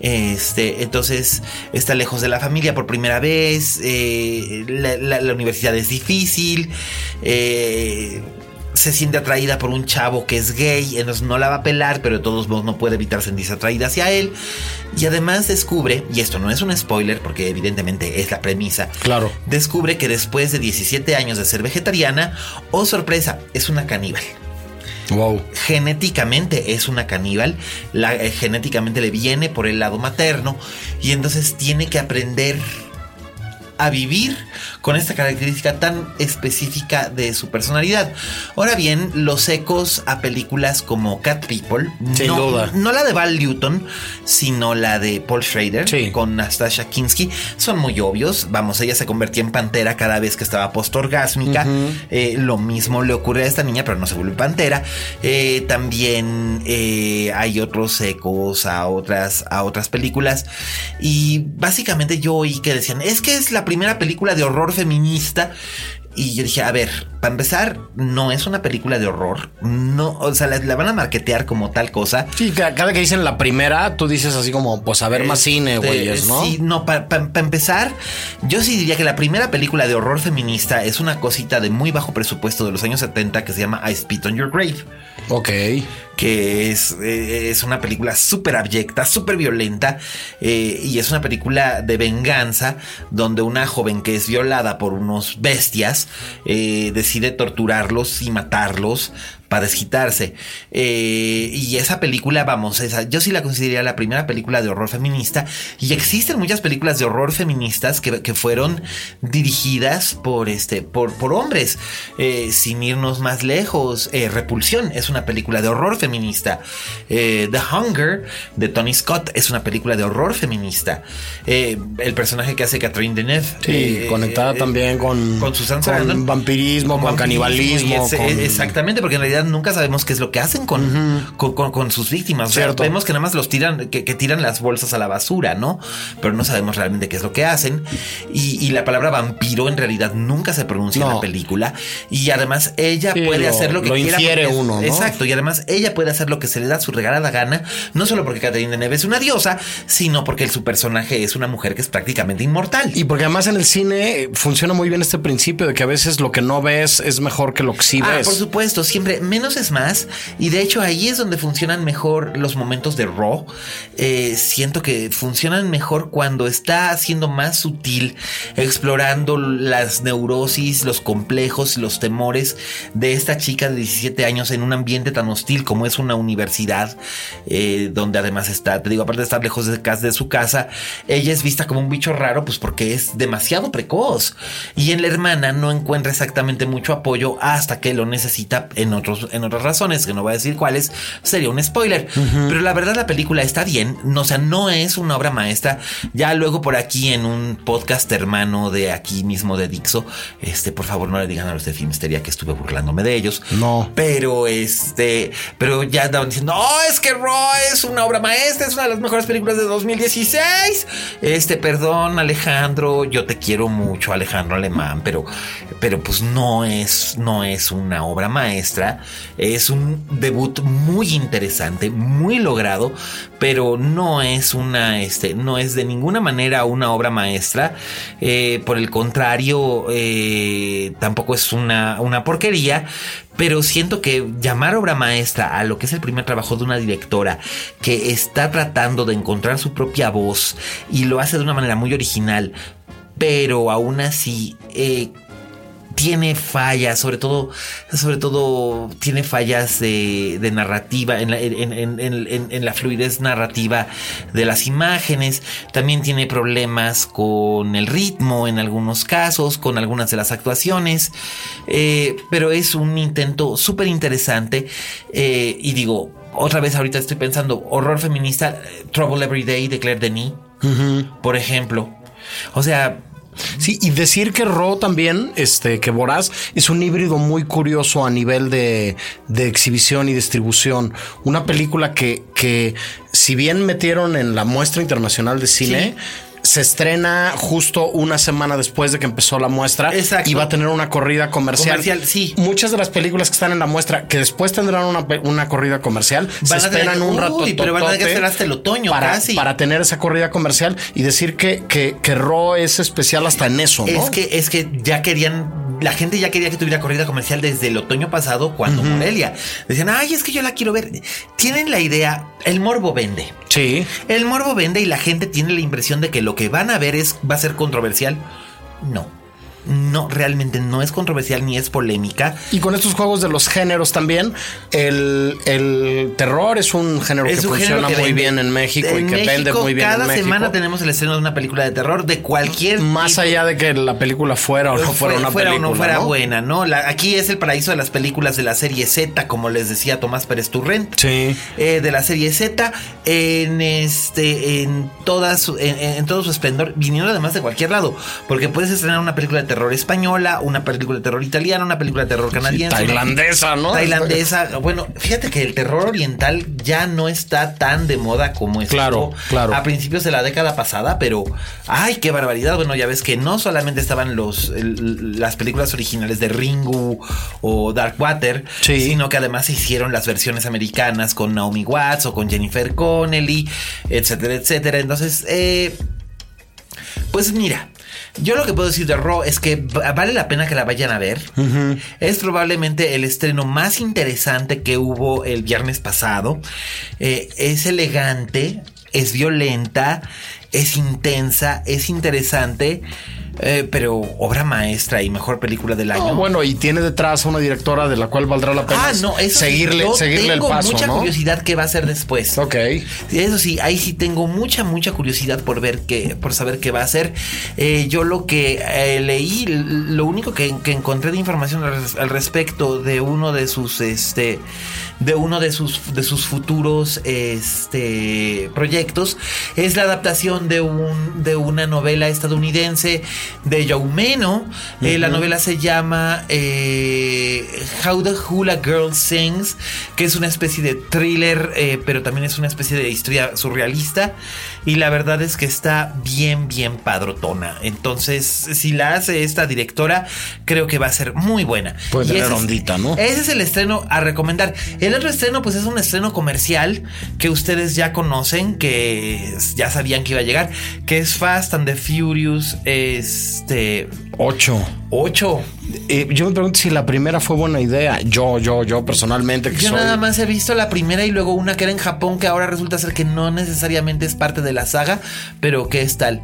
Este, entonces está lejos de la familia por primera vez. eh, la, la- la universidad es difícil. eh, se siente atraída por un chavo que es gay, entonces no la va a pelar, pero de todos modos no puede evitar sentirse atraída hacia él. Y además descubre, y esto no es un spoiler porque evidentemente es la premisa, Claro. descubre que después de 17 años de ser vegetariana, oh sorpresa, es una caníbal. Wow. Genéticamente es una caníbal, la, eh, genéticamente le viene por el lado materno y entonces tiene que aprender a vivir con esta característica tan específica de su personalidad. Ahora bien, los ecos a películas como Cat People, Sin no, duda. no la de Val Newton, sino la de Paul Schrader Sí. con Nastasha Kinsky, son muy obvios. Vamos, ella se convertía en pantera cada vez que estaba postorgásmica. Eh, lo mismo le ocurre a esta niña, pero no se vuelve pantera. Eh, también eh, hay otros ecos a otras, a otras películas. Y básicamente yo oí que decían, es que es la primera película de horror feminista. Y yo dije, a ver, para empezar, no es una película de horror. No, o sea, la, la van a marketear como tal cosa. Sí, ca- cada que dicen la primera, tú dices así como, pues a ver más cine, Este, güeyes, ¿no? Sí, no, para empezar, yo sí diría que la primera película de horror feminista es una cosita de muy bajo presupuesto de los años 70 que se llama I Spit on Your Grave. Ok. Que es, eh, es una película súper abyecta, súper violenta, eh, y es una película de venganza donde una joven que es violada por unos bestias eh, decide torturarlos y matarlos para desquitarse. Eh, y esa película, vamos, esa, yo sí la consideraría la primera película de horror feminista, y existen muchas películas de horror feministas que, que fueron dirigidas por, este, por, por hombres, Eh, sin irnos más lejos. eh, Repulsión es una película de horror feminista. The Hunger de Tony Scott es una película de horror feminista. El personaje que hace Catherine Deneuve. Sí, conectada también con, con Susan con Sarandon. vampirismo, con, canibalismo. y ese- con- Exactamente, porque en realidad nunca sabemos qué es lo que hacen con, con, con- con sus víctimas. O sea, Cierto. vemos que nada más los tiran, que, que tiran las bolsas a la basura, ¿no? Pero no sabemos realmente qué es lo que hacen. Y, y la palabra vampiro en realidad nunca se pronuncia en la película. Y además ella Sí, puede lo- hacer lo que lo quiera. infiere uno, ¿no? Exacto. Y además ella puede hacer lo que se le da su regalada gana, no solo porque Catherine Deneuve es una diosa, sino porque su personaje es una mujer que es prácticamente inmortal. Y porque además en el cine funciona muy bien este principio de que a veces lo que no ves es mejor que lo que sí Ah, ves. por supuesto, siempre menos es más. Y de hecho ahí es donde funcionan mejor los momentos de Raw. Eh, siento que funcionan mejor cuando está siendo más sutil, explorando las neurosis, los complejos, los temores de esta chica de 17 años en un ambiente tan hostil como es una universidad, eh, donde además está, te digo, aparte de estar lejos de, casa- de su casa, ella es vista como un bicho raro, pues porque es demasiado precoz. Y en la hermana no encuentra exactamente mucho apoyo hasta que lo necesita en otros otros, en otras razones, que no voy a decir cuáles, sería un spoiler. Pero la verdad la película está bien, no, o sea, no es una obra maestra. Ya luego por aquí en un podcast hermano de aquí mismo de Dixo, este, por favor no le digan a los de Filmsteria que estuve burlándome de ellos. No. Pero este, pero ya andaban diciendo, no, es que Raw es una obra maestra, es una de las mejores películas de 2016. Este, perdón Alejandro, yo te quiero mucho Alejandro Alemán, pero, pero pues no es, no es una obra maestra, es un debut muy interesante, muy logrado, pero no es una, este, no es de ninguna manera una obra maestra. Eh, por el contrario, eh, tampoco es una, una porquería, pero siento que llamar obra maestra a lo que es el primer trabajo de una directora que está tratando de encontrar su propia voz y lo hace de una manera muy original, pero aún así eh, tiene fallas, sobre todo, sobre todo tiene fallas de, narrativa, en la, en, la, fluidez narrativa de las imágenes, también tiene problemas con el ritmo en algunos casos, con algunas de las actuaciones, eh, pero es un intento súper interesante eh, y digo, otra vez ahorita estoy pensando, horror feminista, Trouble Every Day de Claire Denis, por ejemplo. O sea, Sí, y decir que Ro también, este, que Voraz es un híbrido muy curioso a nivel de, exhibición y distribución. Una película que, que, si bien metieron en la muestra internacional de cine, se estrena justo una semana después de que empezó la muestra y va a tener una corrida comercial. sí. Muchas de las películas que están en la muestra, que después tendrán una, corrida comercial, se esperan un rato. Pero van a tener que esperar hasta el otoño para, casi. Para tener esa corrida comercial y decir que, que, que Ro es especial hasta en eso, ¿no? Es que, es que ya querían la gente ya quería que tuviera corrida comercial desde el otoño pasado cuando Morelia. Decían, ay, es que yo la quiero ver. Tienen la idea, el morbo vende. Sí. El morbo vende y la gente tiene la impresión de que lo que van a ver es, va a ser controversial. No no, realmente no es controversial ni es polémica. Y con estos juegos de los géneros también, el, terror es un género que funciona muy bien en México y que vende muy bien en México. Cada semana tenemos el estreno de una película de terror de cualquier Más allá de que la película fuera o no fuera, una fuera película. o no fuera buena, ¿no? aquí es el paraíso de las películas de la serie Z, como les decía Tomás Pérez Turrent. Sí. Eh, de la serie Z, en este, en todas, en, en todo su esplendor, viniendo además de cualquier lado. Porque puedes estrenar una película de terror española, una película de terror italiana, una película de terror canadiense. tailandesa, ¿no? Tailandesa. Bueno, fíjate que el terror oriental ya no está tan de moda como estuvo claro, claro. a principios de la década pasada, pero ay, qué barbaridad. Bueno, ya ves que no solamente estaban los las películas originales de Ringu o Darkwater, sino que además se hicieron las versiones americanas con Naomi Watts o con Jennifer Connelly, etcétera, etcétera. Entonces, eh, pues mira, yo lo que puedo decir de Raw es que vale la pena que la vayan a ver. Es probablemente el estreno más interesante que hubo el viernes pasado. Eh, es elegante, es violenta, es intensa, es interesante. Eh, pero obra maestra y mejor película del año. bueno, y tiene detrás a una directora de la cual valdrá la pena ah, no, seguirle, seguirle el paso. mucha curiosidad qué va a hacer después. Ok. Eso sí, ahí sí tengo mucha, mucha curiosidad por ver qué, por saber qué va a hacer. Eh, yo lo que eh, leí, lo único que, encontré de información al, respecto de uno de sus, este, de uno de sus, de sus futuros, este, proyectos es la adaptación de un, de una novela estadounidense de Joumeno. Eh, la novela se llama eh, How the Hula Girl Sings, que es una especie de thriller, eh, pero también es una especie de historia surrealista. Y la verdad es que está bien, bien padrotona. Entonces, si la hace esta directora, creo que va a ser muy buena. Puede tener ondita, ¿no? Ese es el estreno a recomendar. El otro estreno, pues es un estreno comercial que ustedes ya conocen, que ya sabían que iba a llegar, que es Fast and the Furious. Este. 8. 8. Eh, yo me pregunto si la primera fue buena idea. Yo, yo, yo personalmente. yo nada más he visto la primera y luego una que era en Japón que ahora resulta ser que no necesariamente es parte de la saga, pero que es tal.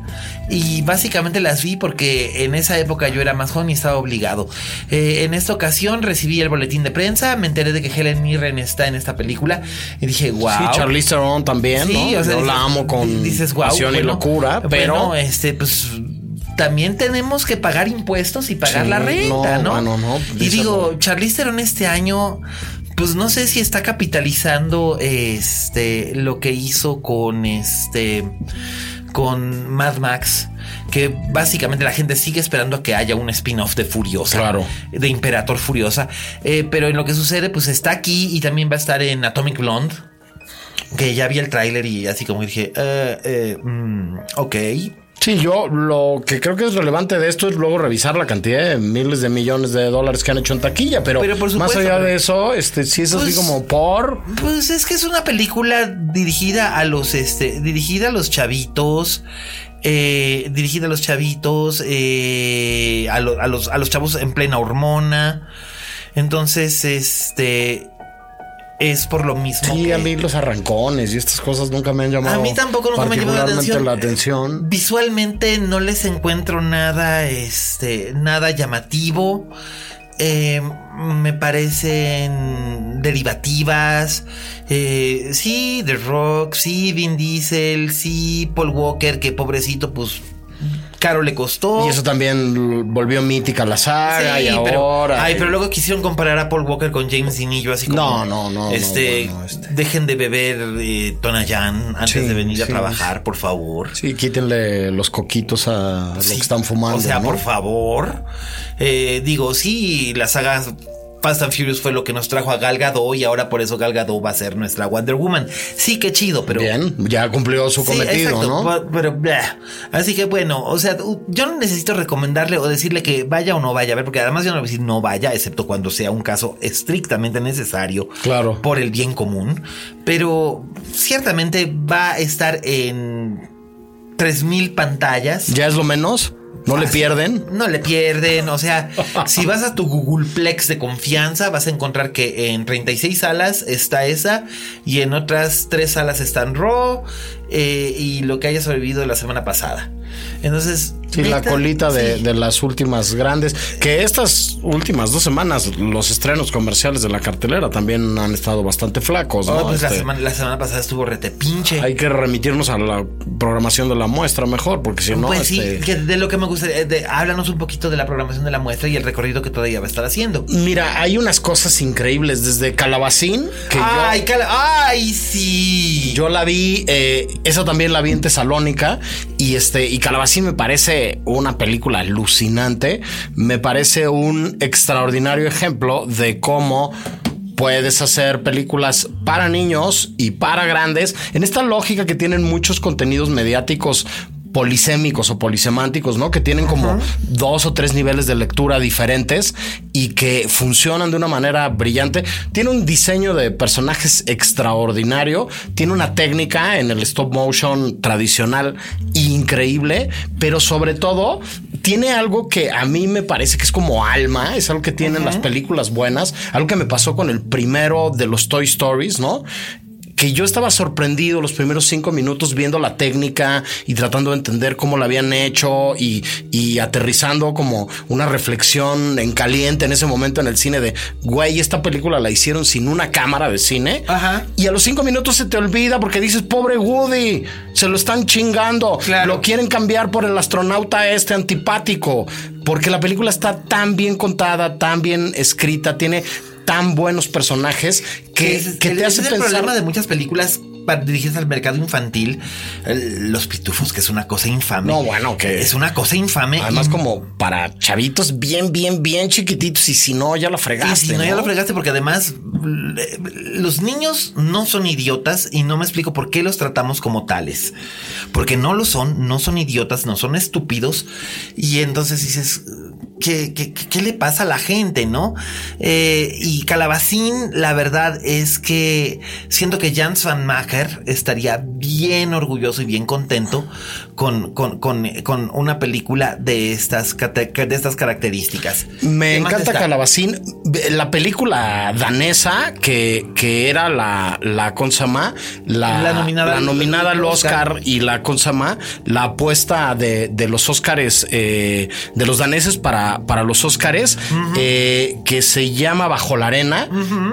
Y básicamente las vi porque en esa época yo era más joven y estaba obligado. Eh, en esta ocasión recibí el boletín de prensa, me enteré de que Helen Mirren está en esta película y dije, wow. Sí, Charlize Theron también. Sí, yo la amo con dices, wow, pasión y locura, pero. este, pues también tenemos que pagar impuestos y pagar la renta, ¿no? no, no y digo, Charlize Theron este año pues no sé si está capitalizando este lo que hizo con este con Mad Max que básicamente la gente sigue esperando a que haya un spin-off de Furiosa. Claro. De Imperator Furiosa. Eh, pero en lo que sucede, pues está aquí y también va a estar en Atomic Blonde. Que ya vi el tráiler y así como dije, eh, eh, mm, ok. Sí, yo lo que creo que es relevante de esto es luego revisar la cantidad de miles de millones de dólares que han hecho en taquilla, pero, Pero por más allá de eso, este sí es así Pues- como por Pues es que es una película dirigida a los, este, dirigida a los chavitos, eh, dirigida a los chavitos, eh, a, lo- a los, a los chavos en plena hormona. Entonces, este, es por lo mismo. Sí, que- a mí los arrancones y estas cosas nunca me han llamado. A mí tampoco nunca me ha llamado la particularmente atención. la atención. Visualmente no les encuentro nada, este, nada llamativo. Eh, me parecen derivativas. Eh, sí, The Rock, sí, Vin Diesel, sí, Paul Walker, que pobrecito, pues caro le costó. Y eso también volvió mítica la saga Sí, y pero, ahora. ay, pero luego quisieron comparar a Paul Walker con James Dean y yo así como. No, no, no, no, Este, bueno, este. dejen de beber eh, Tonayán antes Sí, de venir a trabajar, por favor. Sí, quítenle los coquitos a los que están fumando. O sea, ¿no? por favor. Eh, digo, sí, la saga Fast and Furious fue lo que nos trajo a Gal Gadot y ahora por eso Gal Gadot va a ser nuestra Wonder Woman. Sí, qué chido, pero. Bien, ya cumplió su Sí, cometido, exacto, ¿no? Pero, blah. así que bueno, o sea, yo no necesito recomendarle o decirle que vaya o no vaya a ver, porque además yo no voy a decir no vaya, excepto cuando sea un caso estrictamente necesario. Claro. Por el bien común. Pero ciertamente va a estar en 3000 pantallas. Ya es lo menos. No le pierden. No le pierden. O sea, si vas a tu Googleplex de confianza, vas a encontrar que en 36 salas está esa y en otras tres salas están Raw eh, y lo que haya sobrevivido la semana pasada. Entonces, Sí, la colita de, sí. de las últimas grandes. Que estas últimas dos semanas, los estrenos comerciales de la cartelera también han estado bastante flacos, ¿no? Oh, pues la, Este, semana, la semana pasada estuvo rete pinche. Hay que remitirnos a la programación de la muestra mejor, porque si no. pues sí, este, que de lo que me gustaría, de- háblanos un poquito de la programación de la muestra y el recorrido que todavía va a estar haciendo. Mira, hay unas cosas increíbles desde Calabacín que ay, yo. cala- ay, sí. Yo la vi, eh, esa también la vi en Tesalónica y este y Calabacín me parece una película alucinante, me parece un extraordinario ejemplo de cómo puedes hacer películas para niños y para grandes en esta lógica que tienen muchos contenidos mediáticos polisémicos o polisemánticos, ¿no? Que tienen como dos o tres niveles de lectura diferentes y que funcionan de una manera brillante. Tiene un diseño de personajes extraordinario, tiene una técnica en el stop motion tradicional increíble, pero sobre todo tiene algo que a mí me parece que es como alma, es algo que tienen las películas buenas, algo que me pasó con el primero de los Toy Stories, ¿no? Que yo estaba sorprendido los primeros cinco minutos viendo la técnica y tratando de entender cómo la habían hecho y, y aterrizando como una reflexión en caliente en ese momento en el cine de, güey, esta película la hicieron sin una cámara de cine. Ajá. Y a los cinco minutos se te olvida porque dices, pobre Woody, se lo están chingando. Claro. Lo quieren cambiar por el astronauta este antipático. Porque la película está tan bien contada, tan bien escrita, tiene tan buenos personajes que, es- te hace es el pensar. problema de muchas películas dirigidas al mercado infantil. Los pitufos, que es una cosa infame. No, bueno, que- Es una cosa infame. Además, y- como para chavitos bien, bien, bien chiquititos. Y si no, ya la Y fregaste. si no, ya lo fregaste porque además los niños no son idiotas y no me explico por qué los tratamos como tales. Porque no lo son, no son idiotas, no son estúpidos. Y entonces dices, ¿qué, qué, le pasa a la gente, no? Eh, y Calabacín, la verdad es que siento que Jans Van Macher estaría bien orgulloso y bien contento con, con, con, con una película de estas, de estas características. Me ¿Qué más encanta? Calabacín. La película danesa que, que era la, la consama, la, La nominada la al- nominada al al Oscar, Oscar. y la consama, la apuesta de, de los Oscars eh, de los daneses para para, para los Óscares, eh, que se llama Bajo la Arena.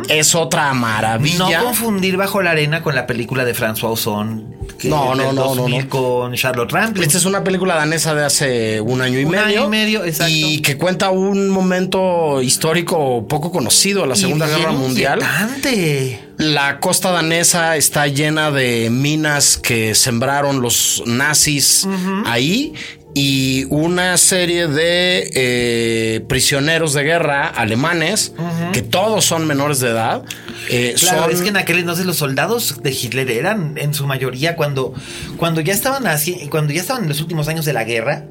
Es otra maravilla. No confundir Bajo la Arena con la película de François Ozon. que No, no, no, no, 2000 no. Con Charlotte Rampling. Esta es una película danesa de hace un año y Un medio. año y medio, exacto. Y que cuenta un momento histórico poco conocido, la Segunda Y Guerra Mundial. inquietante. La costa danesa está llena de minas que sembraron los nazis ahí y una serie de eh, prisioneros de guerra alemanes, que todos son menores de edad. eh, Claro, son- es que en aquel entonces los soldados de Hitler eran en su mayoría cuando, cuando ya estaban así, cuando ya estaban en los últimos años de la guerra,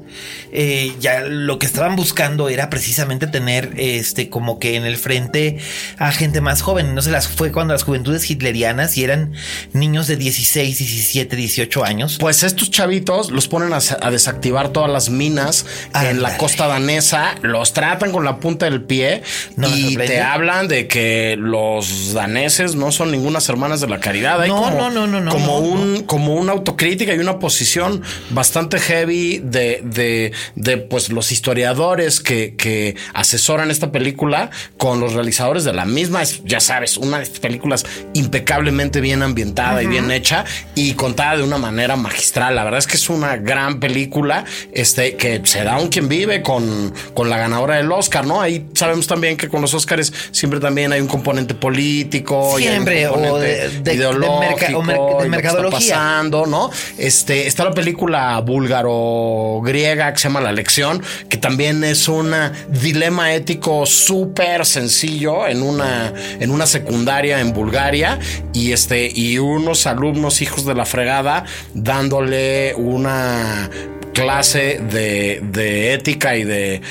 eh, ya lo que estaban buscando era precisamente tener este como que en el frente a gente más joven. No se las fue cuando las juventudes hitlerianas y eran niños de 16, 17, 18 años. Pues estos chavitos los ponen a, a desactivar todas las minas en la costa danesa, los tratan con la punta del pie No y te hablan de que los daneses no son ningunas hermanas de la caridad. Hay No, como, no, no, no, como no, un, como una autocrítica y una posición bastante heavy de, de, de pues los historiadores que, que asesoran esta película con los realizadores de la misma. Es, ya sabes, una de estas películas impecablemente bien ambientada y bien hecha y contada de una manera magistral. La verdad es que es una gran película este, que se da un quien vive con, con la ganadora del Oscar, ¿no? Ahí sabemos también que con los Oscars siempre también hay un componente político, y hay un Siempre, o de- de- de ideológico, merca- o mer- de que está mercadología. pasando, ¿no? Este, está la película búlgaro-griega que se llama La Lección, que también es un dilema ético súper sencillo en una, en una secundaria en Bulgaria y este, y unos alumnos hijos de la fregada dándole una clase de, de ética y de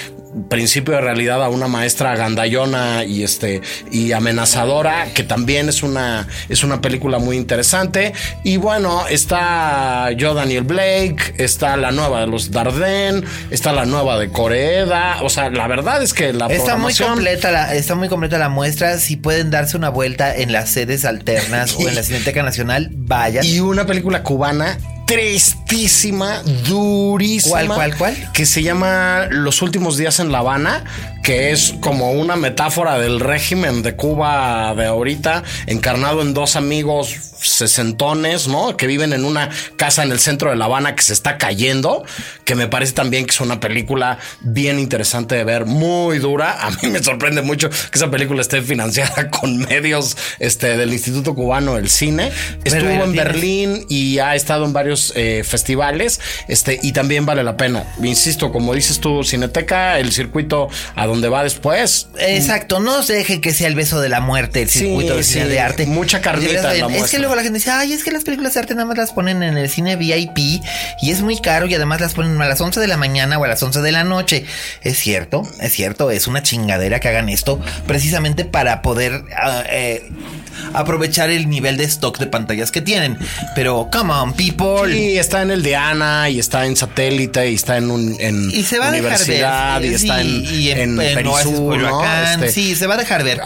principio de realidad a una maestra gandayona y este y amenazadora que también es una es una película muy interesante y bueno está yo Daniel Blake está la nueva de los Dardenne está la nueva de Coreeda o sea la verdad es que la Está muy completa la, está muy completa la muestra. Si pueden darse una vuelta en las sedes alternas o en la Cineteca Nacional, vayan. y una película cubana tristísima, durísima. ¿Cuál, cuál, cuál? Que se llama Los últimos días en La Habana, que es como una metáfora del régimen de Cuba de ahorita, encarnado en dos amigos sesentones, ¿no? Que viven en una casa en el centro de La Habana que se está cayendo, que me parece también que es una película bien interesante de ver, muy dura. A mí me sorprende mucho que esa película esté financiada con medios este, del Instituto Cubano del Cine. Estuvo en. Berlín y ha estado en varios eh, festivales, este, y también vale la pena. Insisto, como dices tú, Cineteca, el circuito a donde va después. Exacto, no se dejen que sea el beso de la muerte el Sí, circuito de cine sí, de arte. mucha carnita en la Es que luego la gente dice, ay, es que las películas de arte nada más las ponen en el cine VIP y es muy caro y además las ponen a las 11 de la mañana o a las 11 de la noche. Es cierto, es cierto, es una chingadera que hagan esto precisamente para poder ah, eh, aprovechar el nivel de stock de pantallas que tienen. Pero, come on, people. Sí, está en el Diana y está en satélite y está en un en Y se va a dejar universidad ver. y Sí, está en, y en, en Perisur, ¿no? Este, Sí, se va a dejar ver.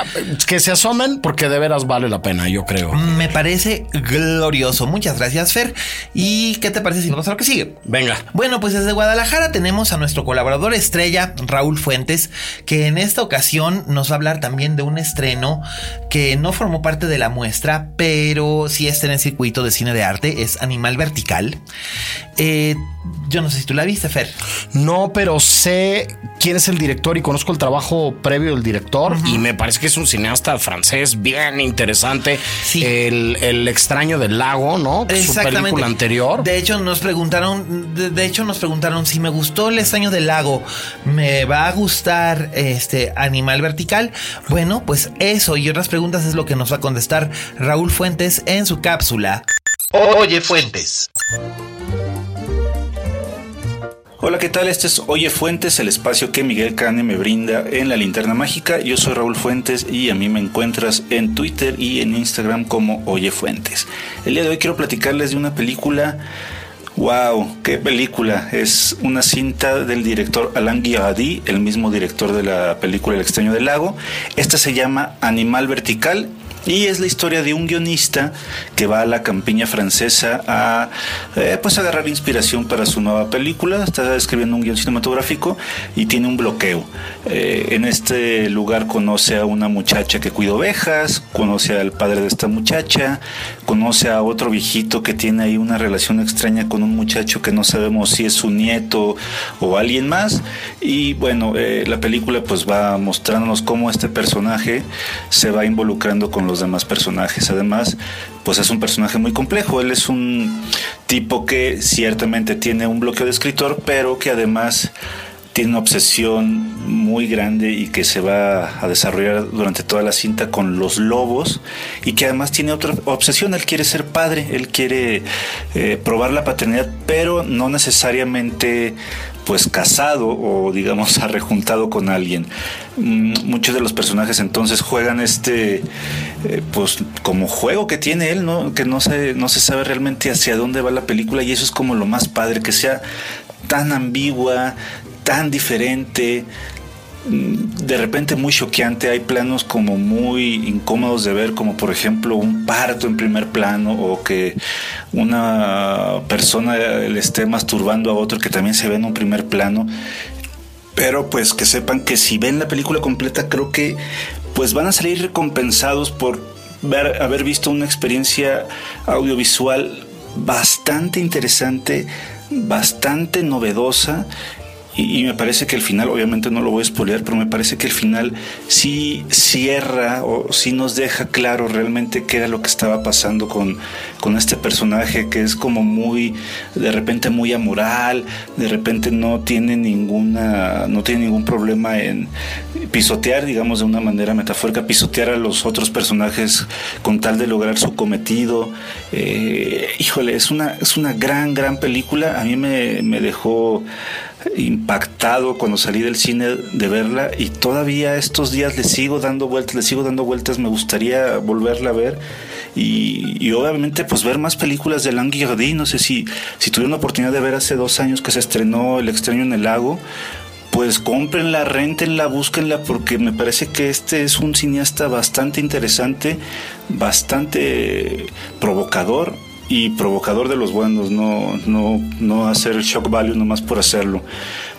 Que se asomen porque de veras vale la pena, yo creo. Me parece glorioso. Muchas gracias, Fer. ¿Y qué te parece si vamos a lo que sigue? Venga. Bueno, pues desde Guadalajara tenemos a nuestro colaborador estrella, Raúl Fuentes, que en esta ocasión nos va a hablar también de un estreno que no formó parte de la muestra, pero sí está en el circuito de cine de arte, es Animal Vertical. Eh, yo no sé si tú la viste, Fer. No, pero sé quién es el director y conozco el trabajo previo del director y me parece que es un cineasta francés bien interesante. Sí. El, el extraño del lago, ¿no? Su película anterior. De hecho, nos preguntaron, de, de hecho, nos preguntaron si me gustó el extraño del lago, ¿me va a gustar este animal vertical? Bueno, pues eso y otras preguntas es lo que nos va a contestar Raúl Fuentes en su cápsula. Oye Fuentes. Hola, ¿qué tal? Este es Oye Fuentes, el espacio que Miguel Cane me brinda en la linterna mágica. Yo soy Raúl Fuentes y a mí me encuentras en Twitter y en Instagram como Oye Fuentes. El día de hoy quiero platicarles de una película. ¡Wow! ¡Qué película! Es una cinta del director Alain Guiraudy, el mismo director de la película El extraño del lago. Esta se llama Animal Vertical Y es la historia de un guionista que va a la campiña francesa a eh, pues agarrar inspiración para su nueva película. Está escribiendo un guion cinematográfico y tiene un bloqueo. Eh, en este lugar conoce a una muchacha que cuida ovejas, conoce al padre de esta muchacha, conoce a otro viejito que tiene ahí una relación extraña con un muchacho que no sabemos si es su nieto o alguien más. Y bueno, eh, la película pues va mostrándonos cómo este personaje se va involucrando con los demás personajes. Además, pues es un personaje muy complejo. Él es un tipo que ciertamente tiene un bloqueo de escritor, pero que además tiene una obsesión muy grande y que se va a desarrollar durante toda la cinta con los lobos y que además tiene otra obsesión, él quiere ser padre, él quiere eh, probar la paternidad, pero no necesariamente pues casado o digamos arrejuntado con alguien. Mm, muchos de los personajes entonces juegan este eh, pues como juego que tiene él, ¿no? Que no se, no se sabe realmente hacia dónde va la película y eso es como lo más padre, que sea tan ambigua, tan diferente, de repente muy choqueante. Hay planos como muy incómodos de ver, como por ejemplo un parto en primer plano o que una persona le esté masturbando a otro que también se ve en un primer plano. Pero pues que sepan que si ven la película completa, creo que pues van a salir recompensados por ver, haber visto una experiencia audiovisual bastante interesante, bastante novedosa y, me parece que el final, obviamente no lo voy a spoilear, pero me parece que el final sí cierra o sí nos deja claro realmente qué era lo que estaba pasando con, con este personaje que es como muy, de repente muy amoral, de repente no tiene ninguna, no tiene ningún problema en pisotear, digamos de una manera metafórica, pisotear a los otros personajes con tal de lograr su cometido. Eh, híjole, es una, es una gran, gran película. A mí me, me dejó impactado cuando salí del cine de verla y todavía estos días le sigo dando vueltas, le sigo dando vueltas, me gustaría volverla a ver y, obviamente pues ver más películas de Langui no sé si, si tuvieron la oportunidad de ver hace dos años que se estrenó El extraño en el lago, pues cómprenla, rentenla, búsquenla, porque me parece que este es un cineasta bastante interesante, bastante provocador y provocador de los buenos, no, no, no hacer shock value nomás por hacerlo.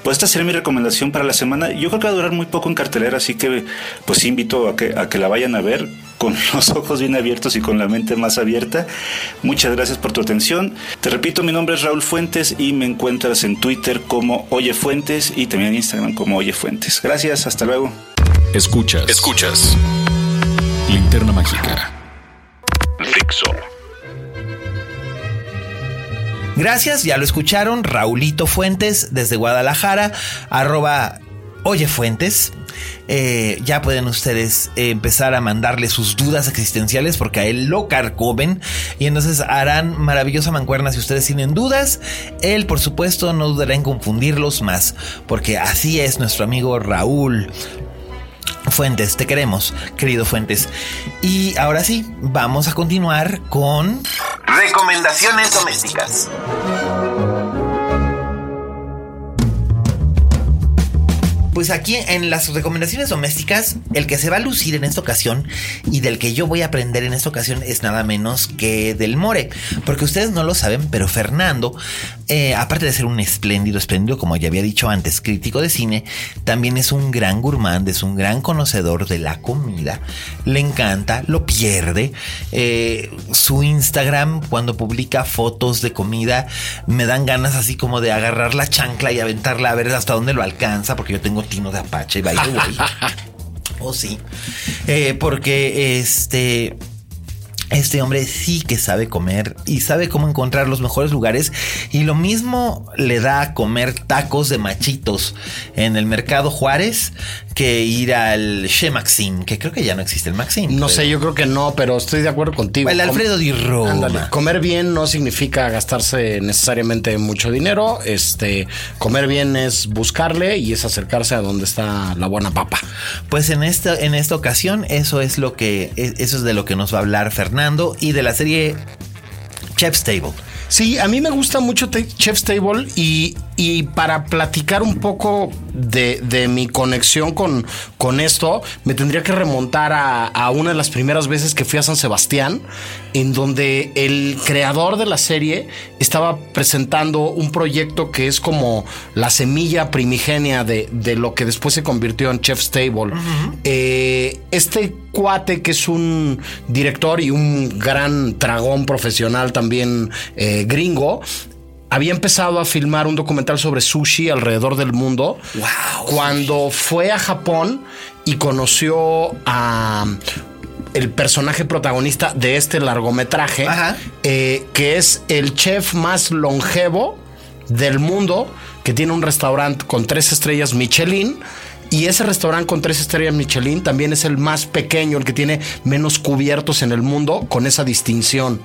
Pues esta sería mi recomendación para la semana. Yo creo que va a durar muy poco en cartelera, así que pues invito a que, a que la vayan a ver con los ojos bien abiertos y con la mente más abierta. Muchas gracias por tu atención. Te repito, mi nombre es Raúl Fuentes y me encuentras en Twitter como Oye Fuentes y también en Instagram como Oye Fuentes. Gracias, hasta luego. Escuchas. Escuchas. Linterna Mágica. Fixo. Gracias, ya lo escucharon. Raulito Fuentes desde Guadalajara, arroba Oye Fuentes. Eh, ya pueden ustedes empezar a mandarle sus dudas existenciales porque a él lo carcomen y entonces harán maravillosa mancuerna si ustedes tienen dudas. Él, por supuesto, no dudará en confundirlos más porque así es nuestro amigo Raúl. Fuentes, te queremos, querido Fuentes. Y ahora sí, vamos a continuar con... Recomendaciones domésticas. Pues aquí en las recomendaciones domésticas, el que se va a lucir en esta ocasión y del que yo voy a aprender en esta ocasión es nada menos que del More. Porque ustedes no lo saben, pero Fernando, eh, aparte de ser un espléndido, espléndido, como ya había dicho antes, crítico de cine, también es un gran gourmand, es un gran conocedor de la comida. Le encanta, lo pierde. Eh, su Instagram, cuando publica fotos de comida, me dan ganas así como de agarrar la chancla y aventarla a ver hasta dónde lo alcanza, porque yo tengo tino de Apache, by the way. oh, sí. Eh, porque este. Este hombre sí que sabe comer y sabe cómo encontrar los mejores lugares y lo mismo le da a comer tacos de machitos en el mercado Juárez que ir al Che Maxim, que creo que ya no existe el Maxim. No sé, yo creo que no, pero estoy de acuerdo contigo. El Alfredo Di Roma. Ándale, comer bien no significa gastarse necesariamente mucho dinero. Este, comer bien es buscarle y es acercarse a donde está la buena papa. Pues en esta, en esta ocasión, eso es lo que, eso es de lo que nos va a hablar Fernando y de la serie Chef's Table. Sí, a mí me gusta mucho Chef's Table y, y para platicar un poco de, de mi conexión con, con esto, me tendría que remontar a, a una de las primeras veces que fui a San Sebastián, en donde el creador de la serie estaba presentando un proyecto que es como la semilla primigenia de, de lo que después se convirtió en Chef's Table. Eh, este cuate que es un director y un gran dragón profesional también eh, gringo. Había empezado a filmar un documental sobre sushi alrededor del mundo. Cuando fue a Japón y conoció a el personaje protagonista de este largometraje, eh, que es el chef más longevo del mundo, que tiene un restaurante con tres estrellas Michelin. Y ese restaurante con tres estrellas Michelin también es el más pequeño, el que tiene menos cubiertos en el mundo con esa distinción.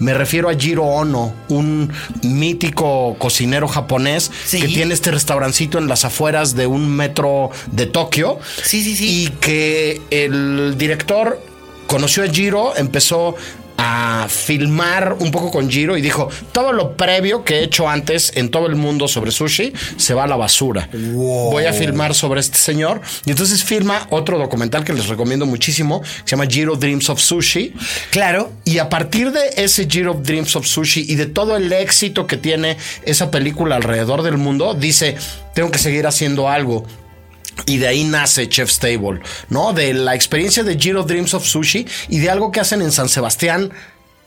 Me refiero a Jiro Ono, un mítico cocinero japonés Sí. que tiene este restaurancito en las afueras de un metro de Tokio. Sí, sí, sí. Y que el director conoció a Jiro, empezó a filmar un poco con Jiro y dijo, todo lo previo que he hecho antes en todo el mundo sobre sushi se va a la basura. Voy a filmar sobre este señor. Y entonces filma otro documental que les recomiendo muchísimo, que se llama Jiro Dreams of Sushi. Claro. Y a partir de ese Jiro Dreams of Sushi y de todo el éxito que tiene esa película alrededor del mundo, dice, tengo que seguir haciendo algo. Y de ahí nace Chef's Table, ¿no? De la experiencia de Jiro Dreams of Sushi y de algo que hacen en San Sebastián,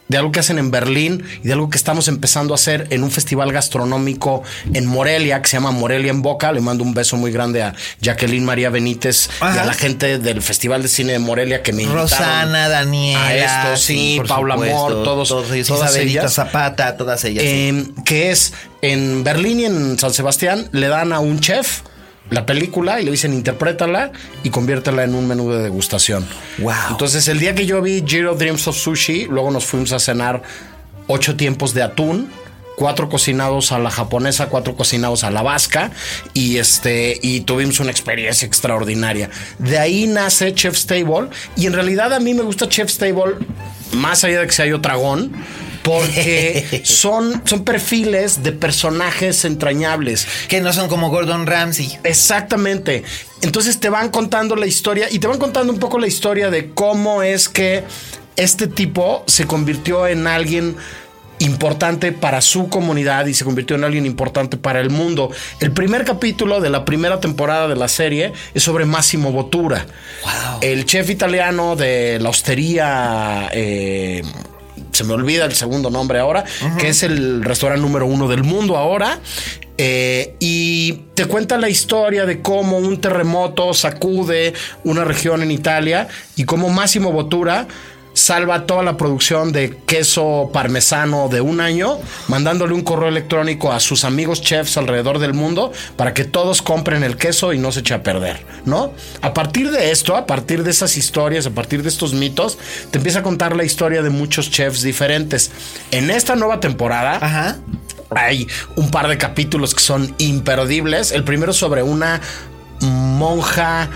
de algo que hacen en Berlín y de algo que estamos empezando a hacer en un festival gastronómico en Morelia, que se llama Morelia en Boca. Le mando un beso muy grande a Jacqueline María Benítez y a la gente del Festival de Cine de Morelia que me invitaron. Rosana, Daniela. A esto, sí, Paula Amor, todos- ellos, todas ellas. Zapata, todas ellas. sí. Eh, que es en Berlín y en San Sebastián le dan a un chef la película y le dicen interprétala y conviértela en un menú de degustación. Wow. Entonces el día que yo vi Jiro Dreams of Sushi, luego nos fuimos a cenar ocho tiempos de atún. Cuatro cocinados a la japonesa, cuatro cocinados a la vasca y este y tuvimos una experiencia extraordinaria. De ahí nace Chef's Table y en realidad a mí me gusta Chef's Table más allá de que sea yo dragón porque son, son perfiles de personajes entrañables. que no son como Gordon Ramsay. Exactamente. Entonces te van contando la historia y te van contando un poco la historia de cómo es que este tipo se convirtió en alguien importante para su comunidad y se convirtió en alguien importante para el mundo. El primer capítulo de la primera temporada de la serie es sobre Massimo Bottura, el chef italiano de la hostería. eh, se me olvida el segundo nombre ahora, que es el restaurante número uno del mundo ahora. Eh, y te cuenta la historia de cómo un terremoto sacude una región en Italia y cómo Máximo Bottura salva toda la producción de queso parmesano de un año, mandándole un correo electrónico a sus amigos chefs alrededor del mundo para que todos compren el queso y no se eche a perder, ¿no? A partir de esto, a partir de esas historias, a partir de estos mitos, te empieza a contar la historia de muchos chefs diferentes. En esta nueva temporada, Ajá. hay un par de capítulos que son imperdibles. El primero sobre una monja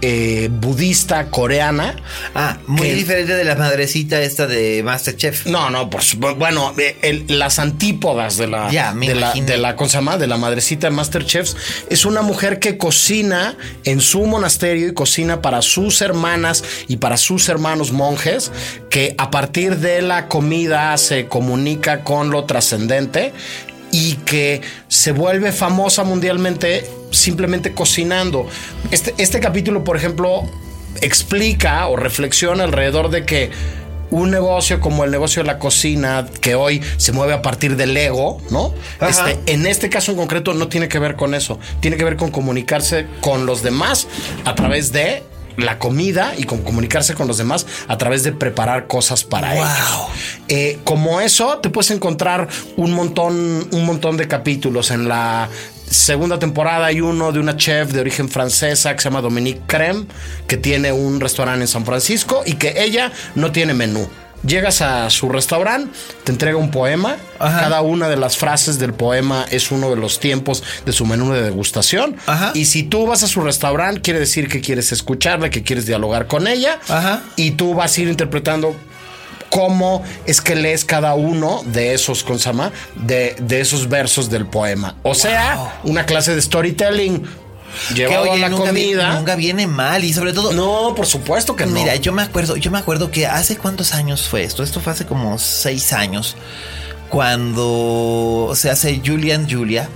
eh, budista coreana. Ah, muy que- diferente de la madrecita esta de Masterchef. No, no, por supuesto. Bueno, eh, el- las antípodas de la, Ya, de la, de la, ¿cómo se llama? De la madrecita de Masterchefs. Es una mujer que cocina en su monasterio y cocina para sus hermanas y para sus hermanos monjes, que a partir de la comida se comunica con lo trascendente y que se vuelve famosa mundialmente simplemente cocinando. Este, este capítulo, por ejemplo, explica o reflexiona alrededor de que un negocio como el negocio de la cocina, que hoy se mueve a partir del ego, ¿no? Este, en este caso en concreto no tiene que ver con eso. Tiene que ver con comunicarse con los demás a través de la comida y con comunicarse con los demás a través de preparar cosas para Wow. ellos. Eh, como eso, te puedes encontrar un montón, un montón de capítulos. En la segunda temporada hay uno de una chef de origen francesa que se llama Dominique Creme, que tiene un restaurante en San Francisco y que ella no tiene menú. Llegas a su restaurante, te entrega un poema. Ajá. Cada una de las frases del poema es uno de los tiempos de su menú de degustación. Ajá. Y si tú vas a su restaurante, quiere decir que quieres escucharla, que quieres dialogar con ella. Ajá. Y tú vas a ir interpretando cómo es que lees cada uno de esos, ¿cómo se llama? De, de esos versos del poema. O sea, una clase de storytelling. Llevado Que, oye, a la nunca, vi- comida. nunca viene mal y sobre todo No, por supuesto que no. Mira, yo me acuerdo, yo me acuerdo que hace cuántos años fue esto. Esto fue hace como seis años. Cuando se hace Julian Julia.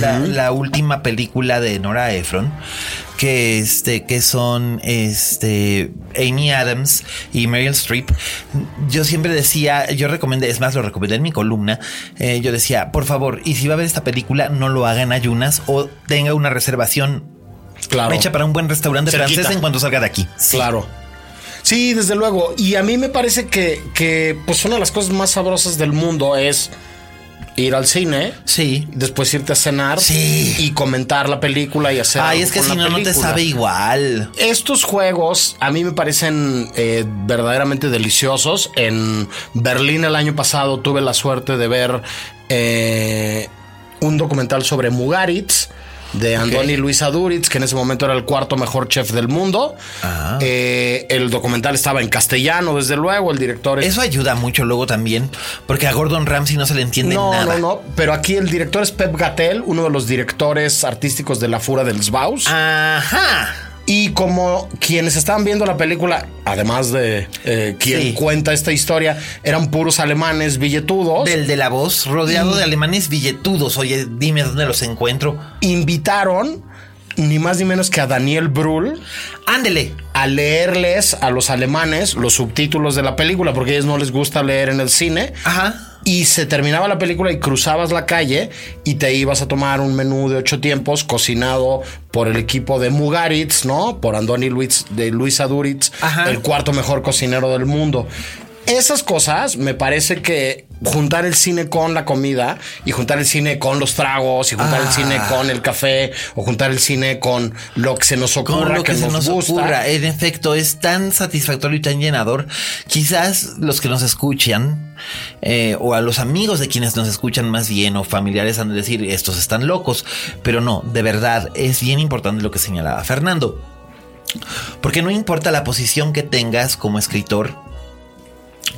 La, la última película de Nora Ephron que este que son este Amy Adams y Meryl Streep yo siempre decía yo recomendé es más lo recomendé en mi columna eh, yo decía por favor y si va a ver esta película no lo haga en ayunas o tenga una reservación claro. hecha para un buen restaurante Cerquita. francés en cuanto salga de aquí Sí. Claro. Sí, desde luego. Y a mí me parece que, que pues una de las cosas más sabrosas del mundo es ir al cine, Sí. después irte a cenar Sí. y comentar la película y hacer. Ay, algo es que si no, no te sabe igual. Estos juegos a mí me parecen eh, verdaderamente deliciosos. En Berlín el año pasado tuve la suerte de ver eh, un documental sobre Mugaritz de Andoni Luis Aduritz, que en ese momento era el cuarto mejor chef del mundo. Ah. Eh, el documental estaba en castellano, desde luego. El director es Eso ayuda mucho luego también, porque a Gordon Ramsay no se le entiende no, nada. no, no. Pero aquí el director es Pep Gatel, uno de los directores artísticos de La Fura del Sbaus. Ajá. Y como quienes estaban viendo la película, además de eh, quien Sí. cuenta esta historia, eran puros alemanes billetudos, Del de la voz, rodeado de alemanes billetudos. Oye, dime dónde los encuentro. invitaron ni más ni menos que a Daniel Brühl Ándele. a leerles a los alemanes los subtítulos de la película, porque a ellos no les gusta leer en el cine. Ajá. Y se terminaba la película y cruzabas la calle y te ibas a tomar un menú de ocho tiempos cocinado por el equipo de Mugaritz, ¿no? Por Andoni Luis, de Luis Aduritz, Ajá. el cuarto mejor cocinero del mundo. Esas cosas me parece que juntar el cine con la comida y juntar el cine con los tragos y juntar el Ah. cine con el café o juntar el cine con lo que se nos ocurra Con lo que, que, se nos, nos gusta. ocurra. En efecto, es tan satisfactorio y tan llenador. Quizás los que nos escuchan, eh, o a los amigos de quienes nos escuchan más bien, o familiares han de decir, estos están locos. Pero no, de verdad, es bien importante lo que señalaba Fernando. Porque no importa la posición que tengas como escritor,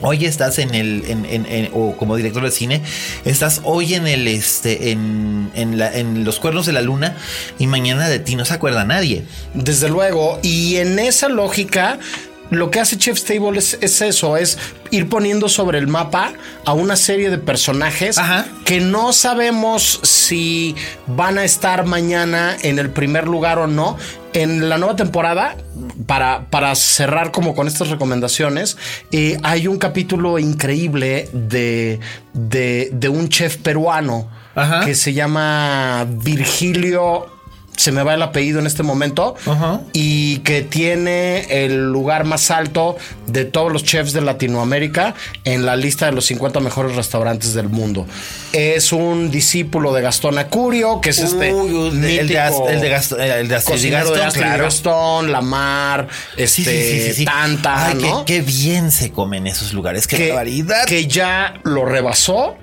Hoy estás en el, en- en- en- o como director de cine, estás hoy en el, este, en, en, la- en los cuernos de la luna y mañana de ti no se acuerda nadie. Desde luego. Y en esa lógica, lo que hace Chef's Table es, es eso, es ir poniendo sobre el mapa a una serie de personajes Ajá. que no sabemos si van a estar mañana en el primer lugar o no. En la nueva temporada, para, para cerrar como con estas recomendaciones, eh, hay un capítulo increíble de, de, de un chef peruano Ajá. que se llama Virgilio se me va el apellido en este momento, y que tiene el lugar más alto de todos los chefs de Latinoamérica en la lista de los 50 mejores restaurantes del mundo. Es un discípulo de Gastón Acurio, que es este el de mítico el de el de de Gastón, Astrid y claro. Gastón, Lamar, este, Tanta, Ay, qué- ¿no? qué, bien se come en esos lugares. Qué que, barbaridad. que ya lo rebasó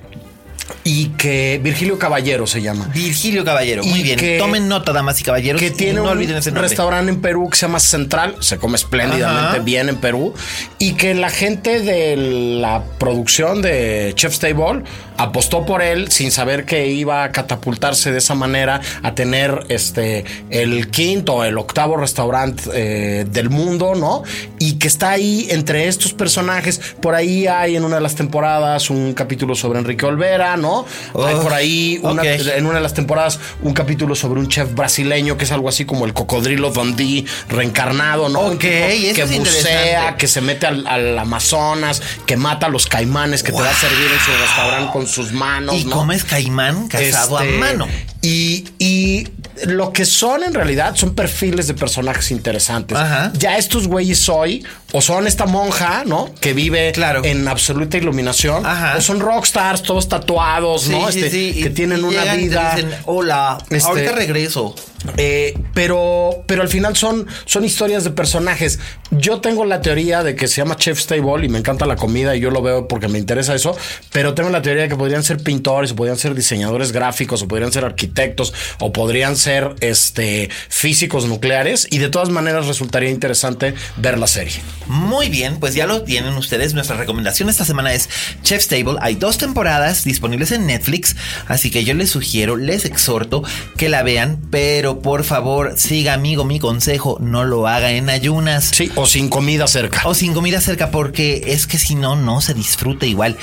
y que Virgilio Caballero se llama. Virgilio Caballero. Muy Y bien. que- Tomen nota, damas y caballeros. que tiene no un olviden ese nombre. restaurante en Perú que se llama Central, se come espléndidamente Ajá. bien en Perú y que la gente de la producción de Chef's Table apostó por él sin saber que iba a catapultarse de esa manera a tener este el quinto, el octavo restaurante eh, del mundo, ¿no? Y que está ahí entre estos personajes. Por ahí hay en una de las temporadas un capítulo sobre Enrique Olvera, ¿no? hay por ahí una- en una de las temporadas un capítulo sobre un chef brasileño que es algo así como el cocodrilo Dundee reencarnado, ¿no? Tipo que es bucea, que se mete al, al Amazonas, que mata a los caimanes, que te va a servir en su restaurante con sus manos, Y ¿no? comes caimán cazado Este, a mano. Y, y lo que son en realidad son perfiles de personajes interesantes. Ajá. Ya estos güeyes hoy, o son esta monja, ¿no? Que vive Claro. en absoluta iluminación, Ajá. o son rockstars, todos tatuados, Sí, ¿no? Este, sí. Que Y- tienen y una llegan vida. dicen, Hola, Este- ahorita regreso. Eh, pero, pero al final son, son historias de personajes. Yo tengo la teoría de que se llama Chef's Table y me encanta la comida y yo lo veo porque me interesa eso. Pero tengo la teoría de que podrían ser pintores, o podrían ser diseñadores gráficos, o podrían ser arquitectos, o podrían ser este, físicos nucleares. Y de todas maneras resultaría interesante ver la serie. Muy bien, pues ya lo tienen ustedes. Nuestra recomendación esta semana es Chef's Table. Hay dos temporadas disponibles en Netflix, así que yo les sugiero, les exhorto que la vean, pero por favor siga amigo mi consejo, no lo haga en ayunas. Sí, o sin comida cerca. O sin comida cerca, porque es que si no, no se disfruta igual.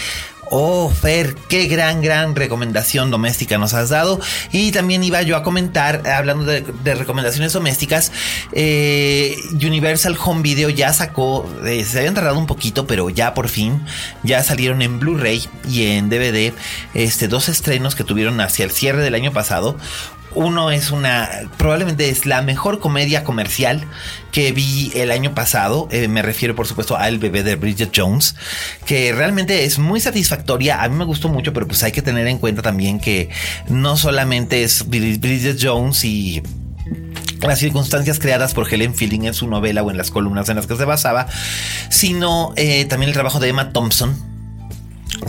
Oh, Fer, qué gran, gran recomendación doméstica nos has dado. Y también iba yo a comentar, hablando de, recomendaciones domésticas, eh, Universal Home Video ya sacó, eh, se habían tardado un poquito, pero ya por fin, ya salieron en Blu-ray y en DVD este, dos estrenos que tuvieron hacia el cierre del año pasado. Uno es una, probablemente es la mejor comedia comercial que vi el año pasado. Eh, me refiero, por supuesto, al bebé de Bridget Jones, que realmente es muy satisfactoria. A mí me gustó mucho, pero pues hay que tener en cuenta también que no solamente es Bridget Jones y las circunstancias creadas por Helen Fielding en su novela o en las columnas en las que se basaba, sino eh, también el trabajo de Emma Thompson,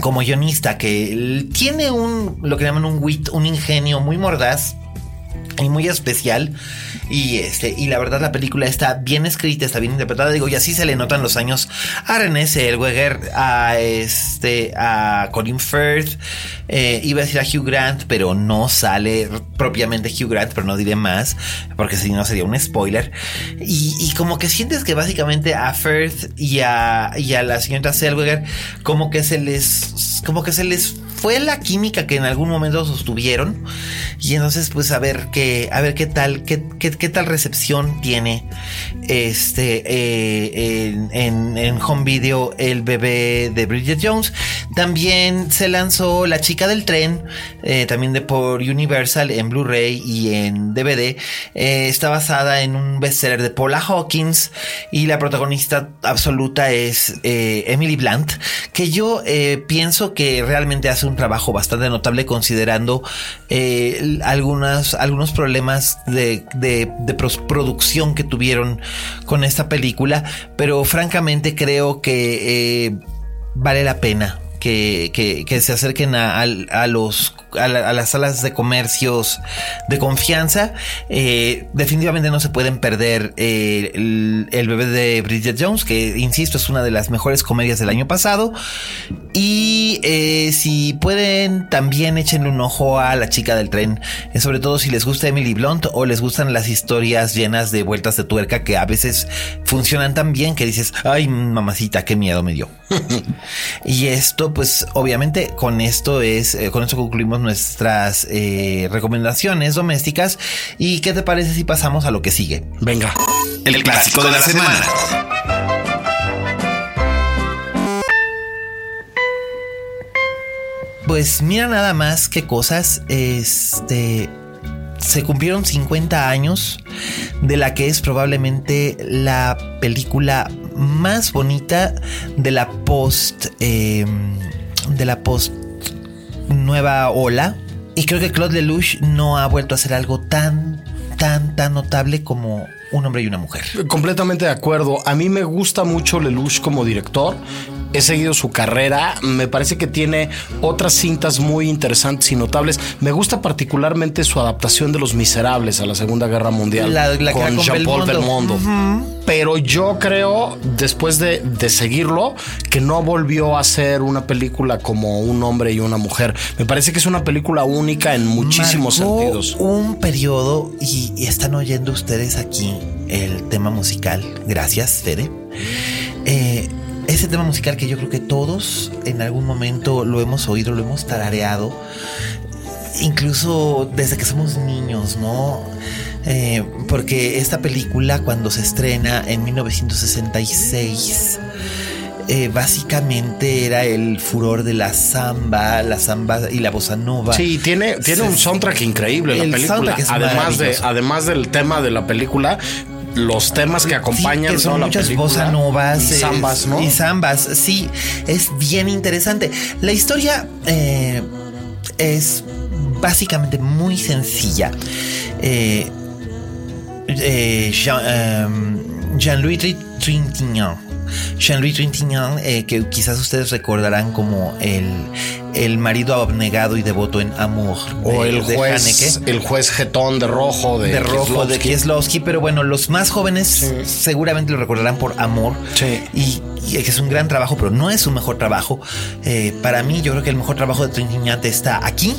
como guionista que tiene un lo que llaman un wit, un ingenio muy mordaz y muy especial. Y este, y la verdad, la película está bien escrita, está bien interpretada. Digo, y así se le notan los años a René Zellweger, a este, a Colin Firth, eh, iba a decir a Hugh Grant, pero no sale propiamente Hugh Grant, pero no diré más, porque si no sería un spoiler. Y, como que sientes que básicamente a Firth y a, y a la señora Zellweger, como que se les, como que se les fue la química que en algún momento sostuvieron. Y entonces, pues a ver qué, a ver qué tal, qué, qué, tal recepción tiene este eh, en, home video el bebé de Bridget Jones. También se lanzó La chica del tren, eh, también de por Universal en Blu-ray y en DVD. Eh, está basada en un bestseller de Paula Hawkins y la protagonista absoluta es Emily Blunt, que yo pienso que realmente hace un trabajo bastante notable considerando algunas, algunos problemas de, producción que tuvieron con esta película, pero francamente creo que eh, vale la pena que, que, se acerquen a, a, los, a, las salas de comercios de confianza. Eh, definitivamente no se pueden perder eh, el, bebé de Bridget Jones, que insisto es una de las mejores comedias del año pasado. Y eh, si pueden, también échenle un ojo a La chica del tren, sobre todo si les gusta Emily Blunt o les gustan las historias llenas de vueltas de tuerca que a veces funcionan tan bien que dices, ay mamacita, qué miedo me dio. y esto pues obviamente con esto es, con esto concluimos nuestras eh, recomendaciones domésticas. ¿Y qué te parece si pasamos a lo que sigue? Venga. El, clásico, de la, semana. Pues mira nada más qué cosas. Este. Se cumplieron 50 años de la que es probablemente la película más bonita de la post. Em, de la post nueva ola. Y creo que Claude Lelouch no ha vuelto a hacer algo tan, tan, tan notable como un hombre y una mujer. Completamente de acuerdo. A mí me gusta mucho Lelouch como director he seguido su carrera. Me parece que tiene otras cintas muy interesantes y notables. Me gusta particularmente su adaptación de Los Miserables a la Segunda Guerra Mundial con, Jean-Paul Belmondo. Pero yo creo, después de, seguirlo, que no volvió a ser una película como un hombre y una mujer. Me parece que es una película única en muchísimos sentidos. Un periodo, y, y están oyendo ustedes aquí el tema musical. Gracias, Fede. Eh, ese tema musical que yo creo que todos en algún momento lo hemos oído, lo hemos tarareado, incluso desde que somos niños, ¿no? Eh, porque esta película cuando se estrena en 1966, eh, básicamente era el furor de la samba, la samba y la bossa nova. Sí, tiene, tiene un soundtrack increíble la película. Además, de, además del tema de la película, los temas que acompañan son muchas bossa novas y zambas, ¿no? Y zambas, sí, es bien interesante. La historia eh, es básicamente muy sencilla. Eh, eh, Jean, louis Trintignant Jean-Louis Trintignant, eh, que quizás ustedes recordarán como el, el marido abnegado y devoto en Amor. O de- el de juez, Haneke. el juez jetón de rojo de, de rojo de Kieslowski. Kieslowski, pero bueno, los más jóvenes seguramente lo recordarán por Amor. Sí. Y, y es un gran trabajo, pero no es su mejor trabajo. Eh, para mí, yo creo que el mejor trabajo de Trintignant está aquí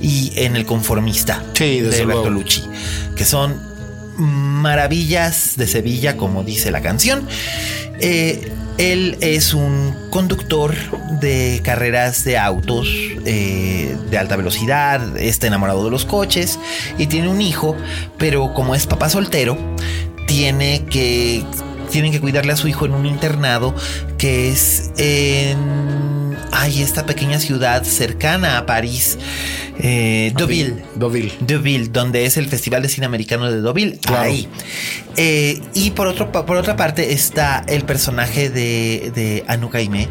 y en El Conformista Sí, de. Bertolucci, que son maravillas de Sevilla, como dice la canción. Eh, él es un conductor de carreras de autos eh, de alta velocidad, está enamorado de los coches y tiene un hijo, pero como es papá soltero, tiene que tienen que cuidarle a su hijo en un internado que es en ay, esta pequeña ciudad cercana a París, eh, Deauville. Deauville. Deauville, donde es el Festival de Cine Americano de Deauville. Ahí. Eh, y por, otro, por otra parte está el personaje de, de Anouk Aimé.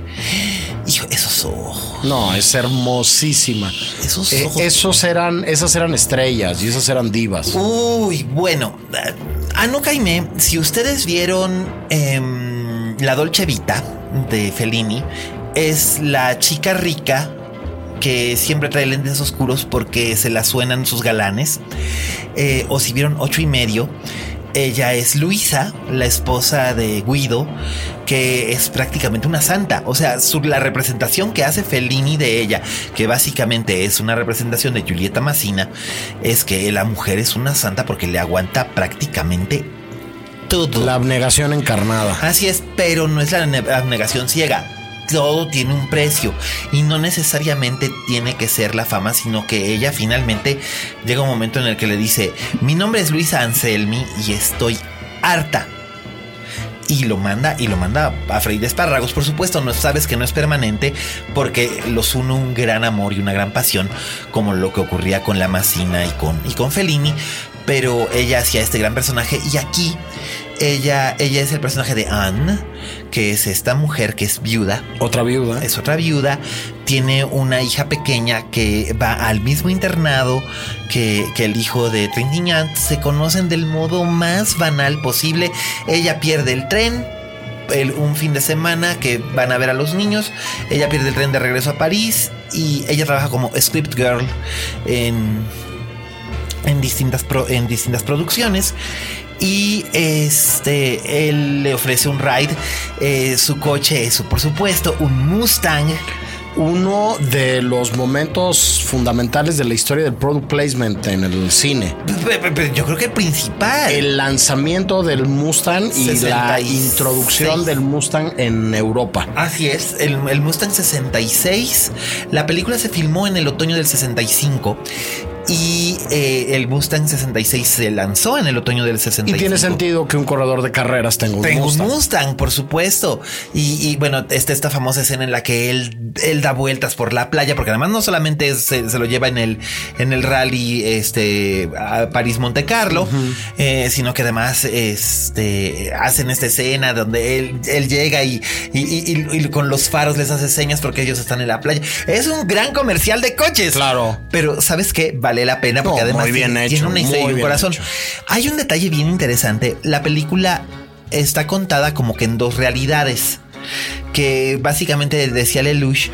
Hijo, esos ojos. No, es hermosísima. Esos Eh, ojos. esos eran, esas eran estrellas y esas eran divas. Uy, bueno. Anouk Aimé, si ustedes vieron em, La Dolce Vita de Fellini, es la chica rica que siempre trae lentes oscuros porque se la suenan sus galanes. Eh, o si vieron ocho y medio, ella es Luisa, la esposa de Guido, que es prácticamente una santa. O sea, su- la representación que hace Fellini de ella, que básicamente es una representación de Julieta Massina, es que la mujer es una santa porque le aguanta prácticamente todo. La abnegación encarnada. Así es, pero no es la ne- abnegación ciega. Todo tiene un precio y no necesariamente tiene que ser la fama, sino que ella finalmente llega un momento en el que le dice, mi nombre es Luisa Anselmi y estoy harta. Y lo manda y lo manda a freír espárragos. Por supuesto, no sabes que no es permanente porque los une un gran amor y una gran pasión, como lo que ocurría con la Masina y con, y con Fellini. Pero ella hacía este gran personaje y aquí ella, ella es el personaje de Anne, que es esta mujer que es viuda, Otra viuda. es otra viuda, tiene una hija pequeña que va al mismo internado que, que el hijo de Trintignant. Se conocen del modo más banal posible. Ella pierde el tren. el- un fin de semana que van a ver a los niños. Ella pierde el tren de regreso a París y ella trabaja como script girl en, en, distintas, pro- en distintas producciones. Y este, él le ofrece un ride. Eh, su coche es, por supuesto, un Mustang. Uno de los momentos fundamentales de la historia del product placement en el cine. Yo creo que el principal. El lanzamiento del Mustang y la 66. introducción del Mustang en Europa. Así es, el, el Mustang 66. La película se filmó en el otoño del 65 y eh, el Mustang 66 se lanzó en el otoño del Y 65. tiene sentido que un corredor de carreras tenga un Tengo Mustang. un Mustang, por supuesto. Y, y, bueno, está esta famosa escena en la que él, él da vueltas por la playa, porque además no solamente se, se lo lleva en el, en el rally este, a París Monte Carlo, eh, sino que además este, hacen esta escena donde él, él llega y, y- y- y con los faros les hace señas porque ellos están en la playa. Es un gran comercial de coches. Claro. Pero ¿sabes qué? Vale la pena porque No, además tiene, hecho, tiene una historia y un corazón. hecho. Hay un detalle bien interesante. La película está contada como que en dos realidades. Que básicamente decía Lelouch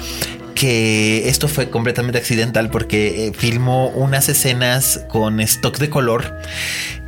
que esto fue completamente accidental porque eh, filmó unas escenas con stock de color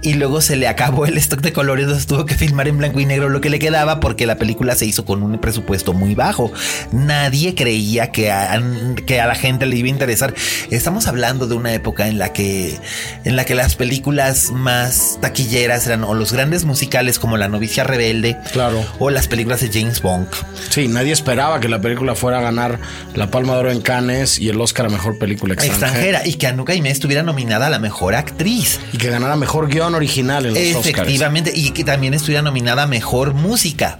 y luego se le acabó el stock de color y entonces tuvo que filmar en blanco y negro lo que le quedaba porque la película se hizo con un presupuesto muy bajo. Nadie creía que a, que a la gente le iba a interesar. Estamos hablando de una época en la que en la que las películas más taquilleras eran o los grandes musicales como La novicia rebelde, Claro. o las películas de James Bond. Sí, nadie esperaba que la película fuera a ganar la Palma de Oro en Cannes y el Oscar a Mejor Película Extranjera. extranjera y que Anuka Aimee estuviera nominada a la mejor actriz. Y que ganara Mejor Guión Original los Oscars. Efectivamente, y que también estuviera nominada mejor música.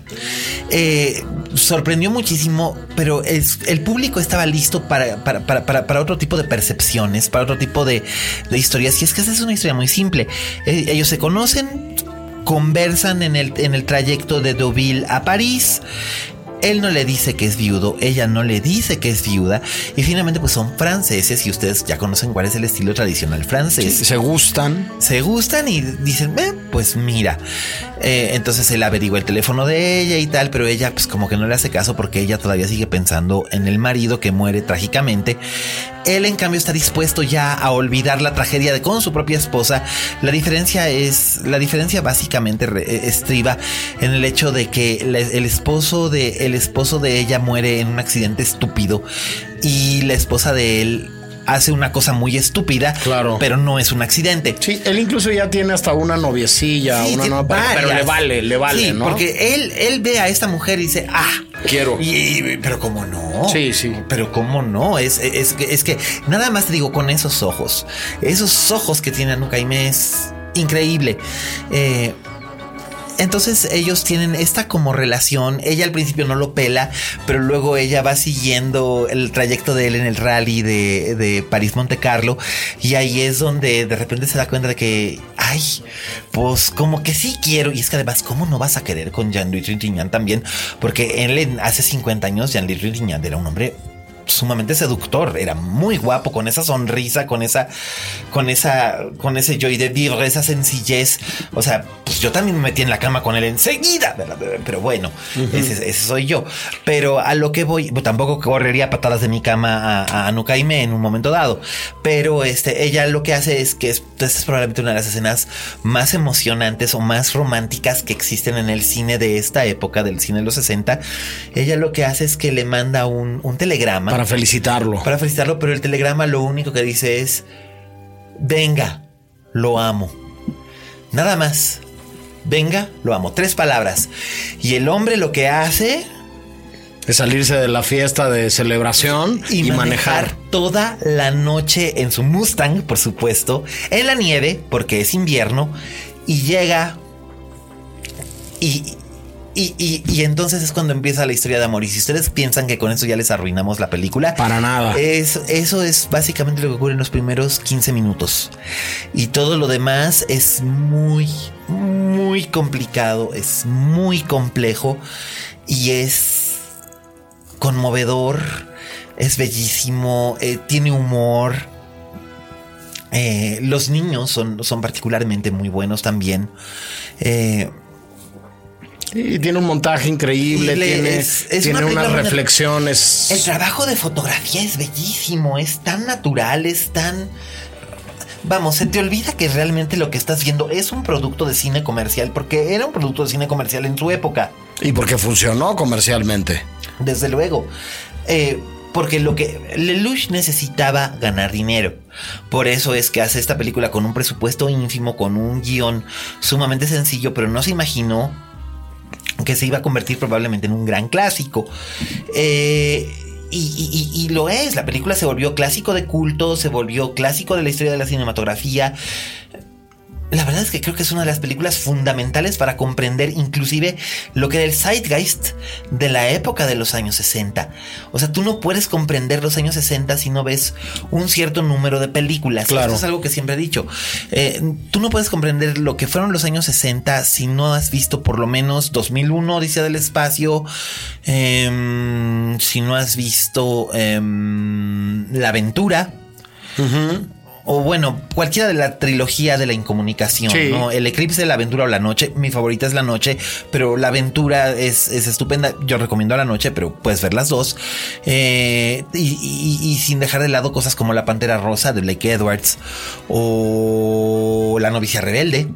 Eh, sorprendió muchísimo, pero es- el público estaba listo para, para, para- para- para otro tipo de percepciones, para otro tipo de, de historias. Y es que esa es una historia muy simple. Eh, ellos se conocen, conversan en el, en el trayecto de Deauville a París. Él no le dice que es viudo, ella no le dice que es viuda y finalmente pues son franceses y ustedes ya conocen cuál es el estilo tradicional francés. Se gustan. Se gustan y dicen, eh, pues mira. Eh, entonces él averigua el teléfono de ella y tal, pero ella pues como que no le hace caso porque ella todavía sigue pensando en el marido que muere trágicamente. Él en cambio está dispuesto ya a olvidar la tragedia con su propia esposa. La diferencia es, la diferencia básicamente re- estriba en el hecho de que el esposo de, el esposo de ella muere en un accidente estúpido y la esposa de él hace una cosa muy estúpida, Claro. pero no es un accidente. Sí, él incluso ya tiene hasta una noviecilla, Sí, una nueva pareja, pero le vale, le vale, Sí, ¿no? porque él, él ve a esta mujer y dice, ah, Quiero. Y, pero cómo no. Sí, sí. Pero cómo no. Es, es, que, es que nada más te digo con esos ojos. Esos ojos que tiene Anukaime es increíble. Eh, entonces ellos tienen esta como relación. Ella al principio no lo pela, pero luego ella va siguiendo el trayecto de él en el rally de, de París Monte Carlo. Y ahí es donde de repente se da cuenta de que, ay, pues como que sí quiero. Y es que además, ¿cómo no vas a querer con Jean-Louis Trintignant también? Porque él hace 50 años, Jean-Louis Trintignant era un hombre sumamente seductor, era muy guapo con esa sonrisa, con esa, con esa, con ese joy de vivre, esa sencillez. O sea, pues yo también me metí en la cama con él enseguida, pero bueno, ese, ese soy yo. Pero a lo que voy, pues, tampoco correría patadas de mi cama a, a Anukaime en un momento dado. Pero este, ella lo que hace es que es, esta es probablemente una de las escenas más emocionantes o más románticas que existen en el cine de esta época, del cine de los 60. Ella lo que hace es que le manda un, un telegrama Para felicitarlo. para felicitarlo, pero el telegrama lo único que dice es, venga, lo amo. Nada más. Venga, lo amo. Tres palabras. Y el hombre lo que hace Es salirse de la fiesta de celebración y, y, manejar. manejar toda la noche en su Mustang, por supuesto, en la nieve, porque es invierno, y llega y... Y, y- y entonces es cuando empieza la historia de amor. Y si ustedes piensan que con eso ya les arruinamos la película, Para nada. Es, eso es básicamente lo que ocurre en los primeros 15 minutos. Y todo lo demás es muy, muy complicado, es muy complejo y es conmovedor, es bellísimo, eh, tiene humor. Eh, los niños son, son particularmente muy buenos también. Eh, Y tiene un montaje increíble, le- tiene, es- es tiene una unas reflexiones. El trabajo de fotografía es bellísimo, es tan natural, es tan... Vamos, se te olvida que realmente lo que estás viendo es un producto de cine comercial, porque era un producto de cine comercial en su época, Y porque funcionó comercialmente. desde luego. Eh, porque lo que Lelouch necesitaba ganar dinero. Por eso es que hace esta película con un presupuesto ínfimo, con un guion sumamente sencillo, pero no se imaginó que se iba a convertir probablemente en un gran clásico. Eh, y, lo es, la película se volvió clásico de culto, se volvió clásico de la historia de la cinematografía. La verdad es que creo que es una de las películas fundamentales para comprender inclusive lo que era el zeitgeist de la época de los años 60. O sea, tú no puedes comprender los años 60 si no ves un cierto número de películas. Claro. Esto es algo que siempre he dicho. Eh, tú no puedes comprender lo que fueron los años 60 si no has visto por lo menos 2001, Odisea del Espacio, em, si no has visto em, La Aventura. O bueno, cualquiera de la trilogía de la incomunicación, Sí. ¿no? El eclipse, la aventura o la noche. Mi favorita es la noche, pero la aventura es, es estupenda. Yo recomiendo la noche, pero puedes ver las dos. Eh, y, y- y sin dejar de lado cosas como La Pantera Rosa de Blake Edwards, o La novicia rebelde,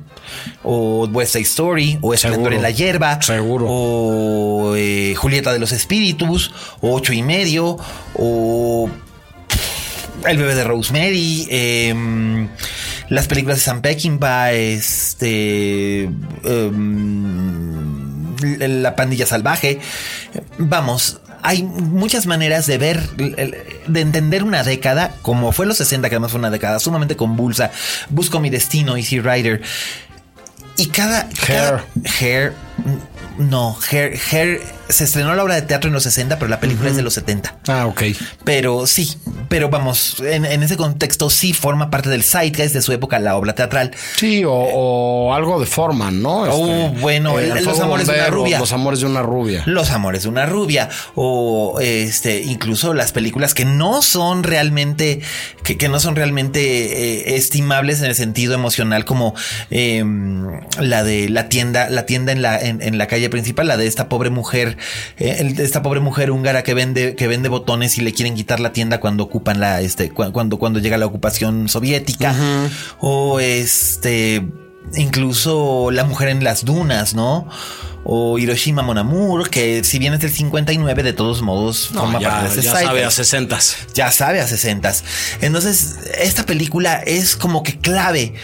o West Side Story, o Esplendor en la hierba, Seguro. o eh, Julieta de los Espíritus, o Ocho y medio, o el bebé de Rosemary, em, las películas de Sam Peckinpah, este, em, la pandilla salvaje. Vamos, hay muchas maneras de ver, de entender una década, como fue los 60, que además fue una década sumamente convulsa. Busco mi destino, Easy Rider. Y cada... cada- Hair. No, Hair, Hair se estrenó la obra de teatro en los 60, pero la película es de los 70. Ah, ok. Pero sí, pero vamos, en, en ese contexto sí forma parte del zeitgeist de su época la obra teatral. Sí, o, o algo de Forman, ¿no? Oh, bueno, el- Los Fuego amores de una rubia. Los amores de una rubia. Los amores de una rubia o este incluso las películas que no son realmente que, que no son realmente eh, estimables en el sentido emocional como eh, la de la tienda la tienda en la en, en la calle principal la de esta pobre mujer eh, esta pobre mujer húngara que vende que vende botones y le quieren quitar la tienda cuando ocupan la este cu- cuando cuando llega la ocupación soviética o este incluso la mujer en las dunas no o Hiroshima Mon Amour, que si bien es del 59, de todos modos No, forma ya, parte de ya sabe a zeitgeist. 60 Ya sabe a 60. Entonces, esta película es como que clave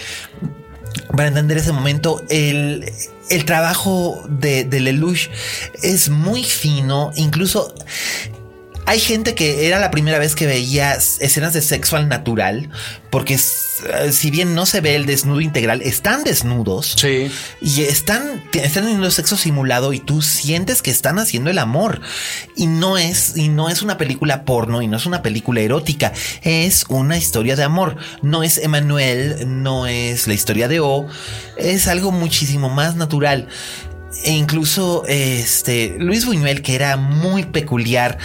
para entender ese momento. El, el trabajo de, de Lelouch es muy fino, incluso hay gente que era la primera vez que veía escenas de sexo al natural, porque eh, si bien no se ve el desnudo integral, están desnudos. Sí. Y están, están teniendo sexo simulado y tú sientes que están haciendo el amor. Y no es, y no es una película porno y no es una película erótica. Es una historia de amor. No es Emanuel, no es la historia de O. Es algo muchísimo más natural. E incluso este Luis Buñuel, que era muy peculiar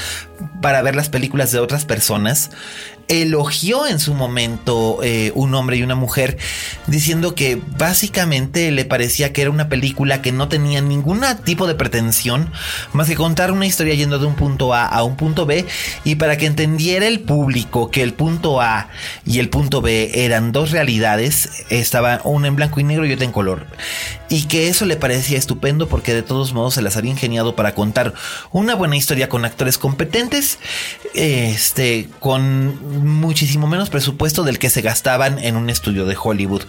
para ver las películas de otras personas, elogió en su momento eh, un hombre y una mujer, diciendo que básicamente le parecía que era una película que no tenía ningún tipo de pretensión más que contar una historia yendo de un punto A a un punto B y para que entendiera el público que el punto A y el punto B eran dos realidades, estaba una en blanco y negro y otra en color. Y que eso le parecía estupendo porque de todos modos se las había ingeniado para contar una buena historia con actores competentes, este, con muchísimo menos presupuesto del que se gastaban en un estudio de Hollywood.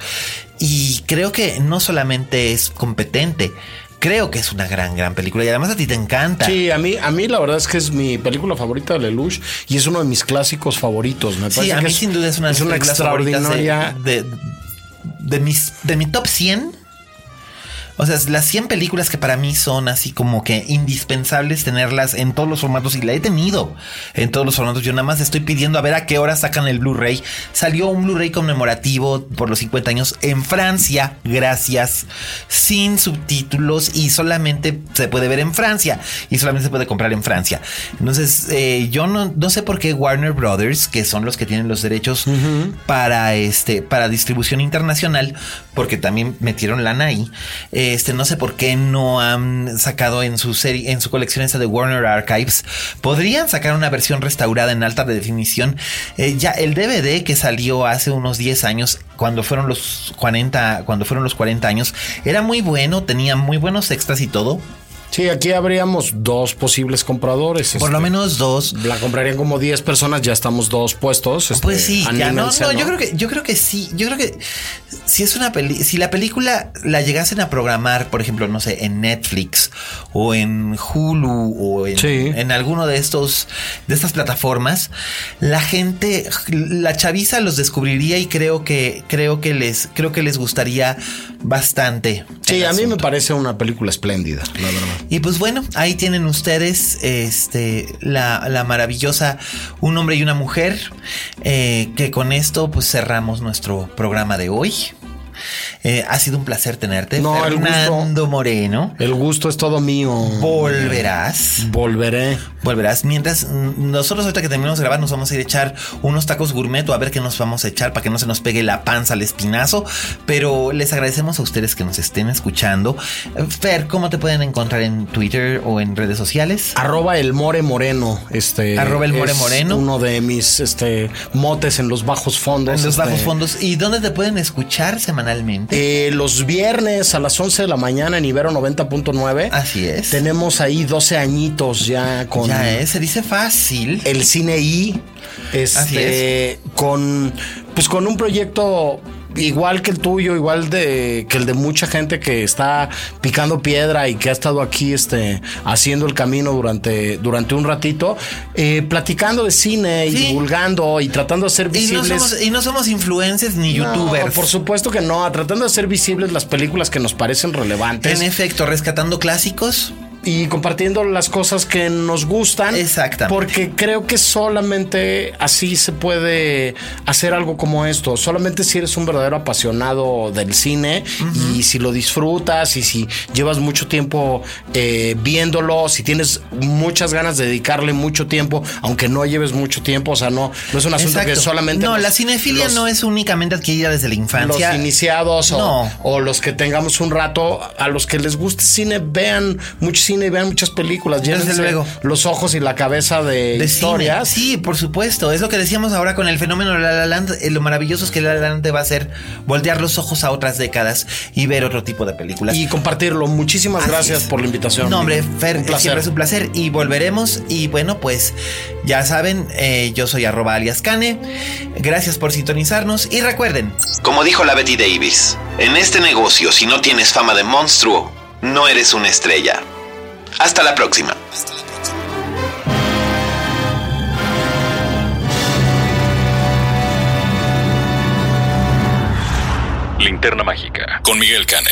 Y creo que no solamente es competente, creo que es una gran, gran película y además a ti te encanta. Sí, a mí, a mí la verdad es que es mi película favorita de Lelouch y es uno de mis clásicos favoritos. Me Sí, parece a que mí es, sin duda es una, de es mis una extraordinaria. de, de, de mis, de mi top 100. O sea, las 100 películas que para mí son así como que indispensables tenerlas en todos los formatos y la he tenido en todos los formatos. Yo nada más estoy pidiendo a ver a qué hora sacan el Blu-ray. Salió un Blu-ray conmemorativo por los 50 años en Francia, gracias, sin subtítulos y solamente se puede ver en Francia y solamente se puede comprar en Francia. Entonces, eh, yo no, no sé por qué Warner Brothers, que son los que tienen los derechos para este para distribución internacional, porque también metieron lana ahí. Este, no sé por qué no han sacado en su serie, en su colección esa de Warner Archives. Podrían sacar una versión restaurada en alta definición. Eh, ya el DVD que salió hace unos 10 años, cuando fueron los 40, cuando fueron los 40 años, era muy bueno, tenía muy buenos extras y todo. Sí, aquí habríamos dos posibles compradores. Por lo este, menos dos. La comprarían como 10 personas, ya estamos dos puestos. este, Pues sí, ya no, no, yo creo que, yo creo que sí, yo creo que si es una peli, si la película la llegasen a programar, por ejemplo, no sé, en Netflix o en Hulu o en, Sí. en alguno de estos, de estas plataformas, la gente, la chaviza los descubriría y creo que, creo que les, creo que les gustaría bastante. Sí, a mí me parece una película espléndida, la verdad. Y pues bueno, ahí tienen ustedes este, la, la maravillosa Un hombre y una mujer, eh, que con esto pues cerramos nuestro programa de hoy. Eh, ha sido un placer tenerte, No, el Fernando gusto- Moreno. El gusto es todo mío. Volverás. Volveré. Volverás. Mientras mm, nosotros ahorita que terminamos de grabar nos vamos a ir a echar unos tacos gourmet o a ver qué nos vamos a echar para que no se nos pegue la panza al espinazo. Pero les agradecemos a ustedes que nos estén escuchando. Fer, ¿cómo te pueden encontrar en Twitter o en redes sociales? Arroba el More Moreno. Este Arroba el More es Moreno. Uno de mis este, motes en los bajos fondos. En los este, bajos fondos. ¿Y dónde te pueden escuchar semanalmente? Eh, los viernes a las 11 de la mañana en Ibero 90.9. Así es. Tenemos ahí 12 añitos ya con ya es, se dice fácil. el cine I. Así Este, con pues con un proyecto igual que el tuyo, igual de que el de mucha gente que está picando piedra y que ha estado aquí este haciendo el camino durante durante un ratito, eh, platicando de cine y divulgando y tratando de hacer Y no, visibles somos, y no somos influencers ni No, youtubers. por supuesto que no, tratando de hacer visibles las películas que nos parecen relevantes. En efecto, rescatando clásicos. Y compartiendo las cosas que nos gustan. Exactamente. Porque creo que solamente así se puede hacer algo como esto. Solamente si eres un verdadero apasionado del cine y si lo disfrutas y si llevas mucho tiempo eh, viéndolo, si tienes muchas ganas de dedicarle mucho tiempo, aunque no lleves mucho tiempo, o sea, no, no es un asunto que solamente. No, los- la cinefilia los- no es únicamente adquirida desde la infancia. los iniciados o, o los que tengamos un rato, a los que les guste cine, vean mucho cine y vean muchas películas. Desde Llévense luego. los ojos y la cabeza de, de historias. cine. Sí, por supuesto. Es lo que decíamos ahora con el fenómeno de La La Land. Eh, Lo maravilloso es que La La Land te va a hacer voltear los ojos a otras décadas y ver otro tipo de películas. Y compartirlo. Muchísimas Así gracias es. por la invitación. No, hombre, Fer, un placer. siempre es un placer y volveremos. Y bueno, pues ya saben, eh, yo soy arroba alias Cane. Gracias por sintonizarnos y recuerden, como dijo la Betty Davis, en este negocio, si no tienes fama de monstruo, no eres una estrella. Hasta la próxima. Linterna mágica con Miguel Cane.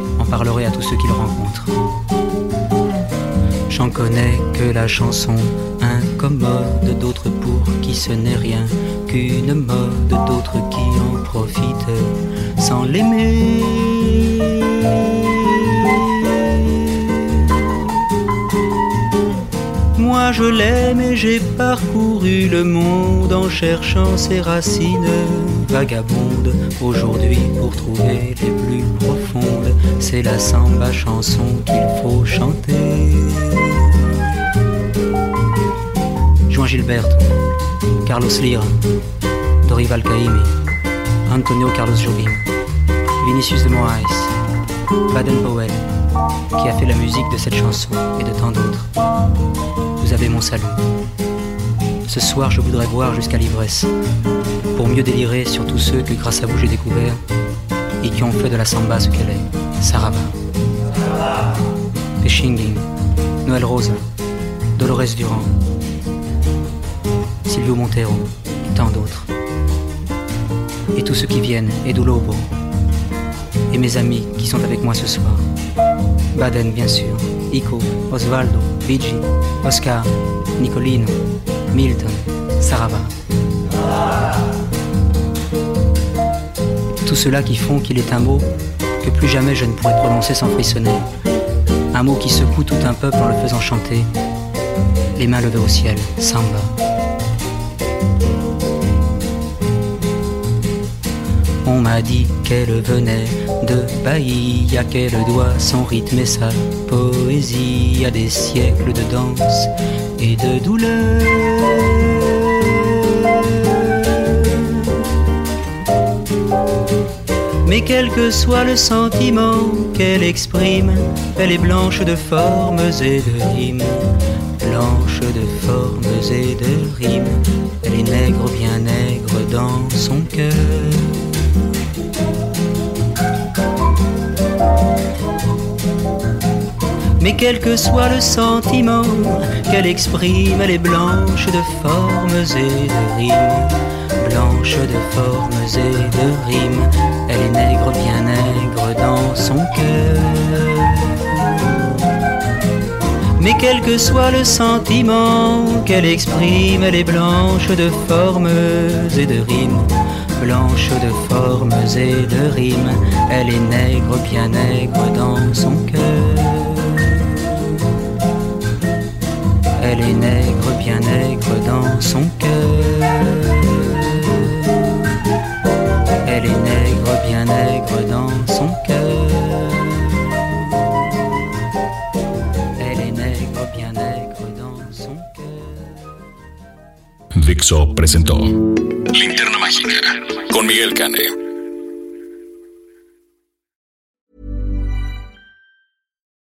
en parlerait à tous ceux qu'il rencontre. J'en connais que la chanson incommode, d'autres pour qui ce n'est rien qu'une mode, d'autres qui en profitent sans l'aimer. Je l'aime et j'ai parcouru le monde en cherchant ses racines vagabondes. Aujourd'hui pour trouver les plus profondes, c'est la samba chanson qu'il faut chanter. Juan Gilberto, Carlos Lira, Dorival Caymmi, Antonio Carlos Jobim, Vinicius de Moraes, Baden Powell, qui a fait la musique de cette chanson et de tant d'autres. Vous avez mon salut. Ce soir, je voudrais voir jusqu'à l'ivresse, pour mieux délirer sur tous ceux que grâce à vous j'ai découvert et qui ont fait de la samba ce qu'elle est, Sarava. Pechinging, Noël Rosa, Dolores Durand, Silvio Montero et tant d'autres. Et tous ceux qui viennent, Edu Lobo, et mes amis qui sont avec moi ce soir. Baden, bien sûr, Ico, Osvaldo, Luigi, Oscar, Nicolino, Milton, Sarava. Tous ceux-là qui font qu'il est un mot que plus jamais je ne pourrai prononcer sans frissonner. Un mot qui secoue tout un peuple en le faisant chanter. Les mains levées au ciel, samba. On m'a dit qu'elle venait de Bahia, qu'elle doit son rythme et sa poésie à des siècles de danse et de douleur. Mais quel que soit le sentiment qu'elle exprime, elle est blanche de formes et de rimes. Blanche de formes et de rimes, elle est nègre, bien nègre dans son cœur. Mais quel que soit le sentiment qu'elle exprime, elle est blanche de formes et de rimes. blanche de formes et de rimes. Elle est nègre, bien nègre dans son cœur. Mais quel que soit le sentiment qu'elle exprime, elle est blanche de formes et de rimes. Blanche de formes et de rimes, elle est nègre, bien nègre dans son cœur. Elle est nègre, bien nègre dans son cœur. Elle est nègre, bien nègre dans son cœur. Elle est nègre, bien nègre dans son cœur. Dixo presentó Linterna Mágica con Miguel Cane.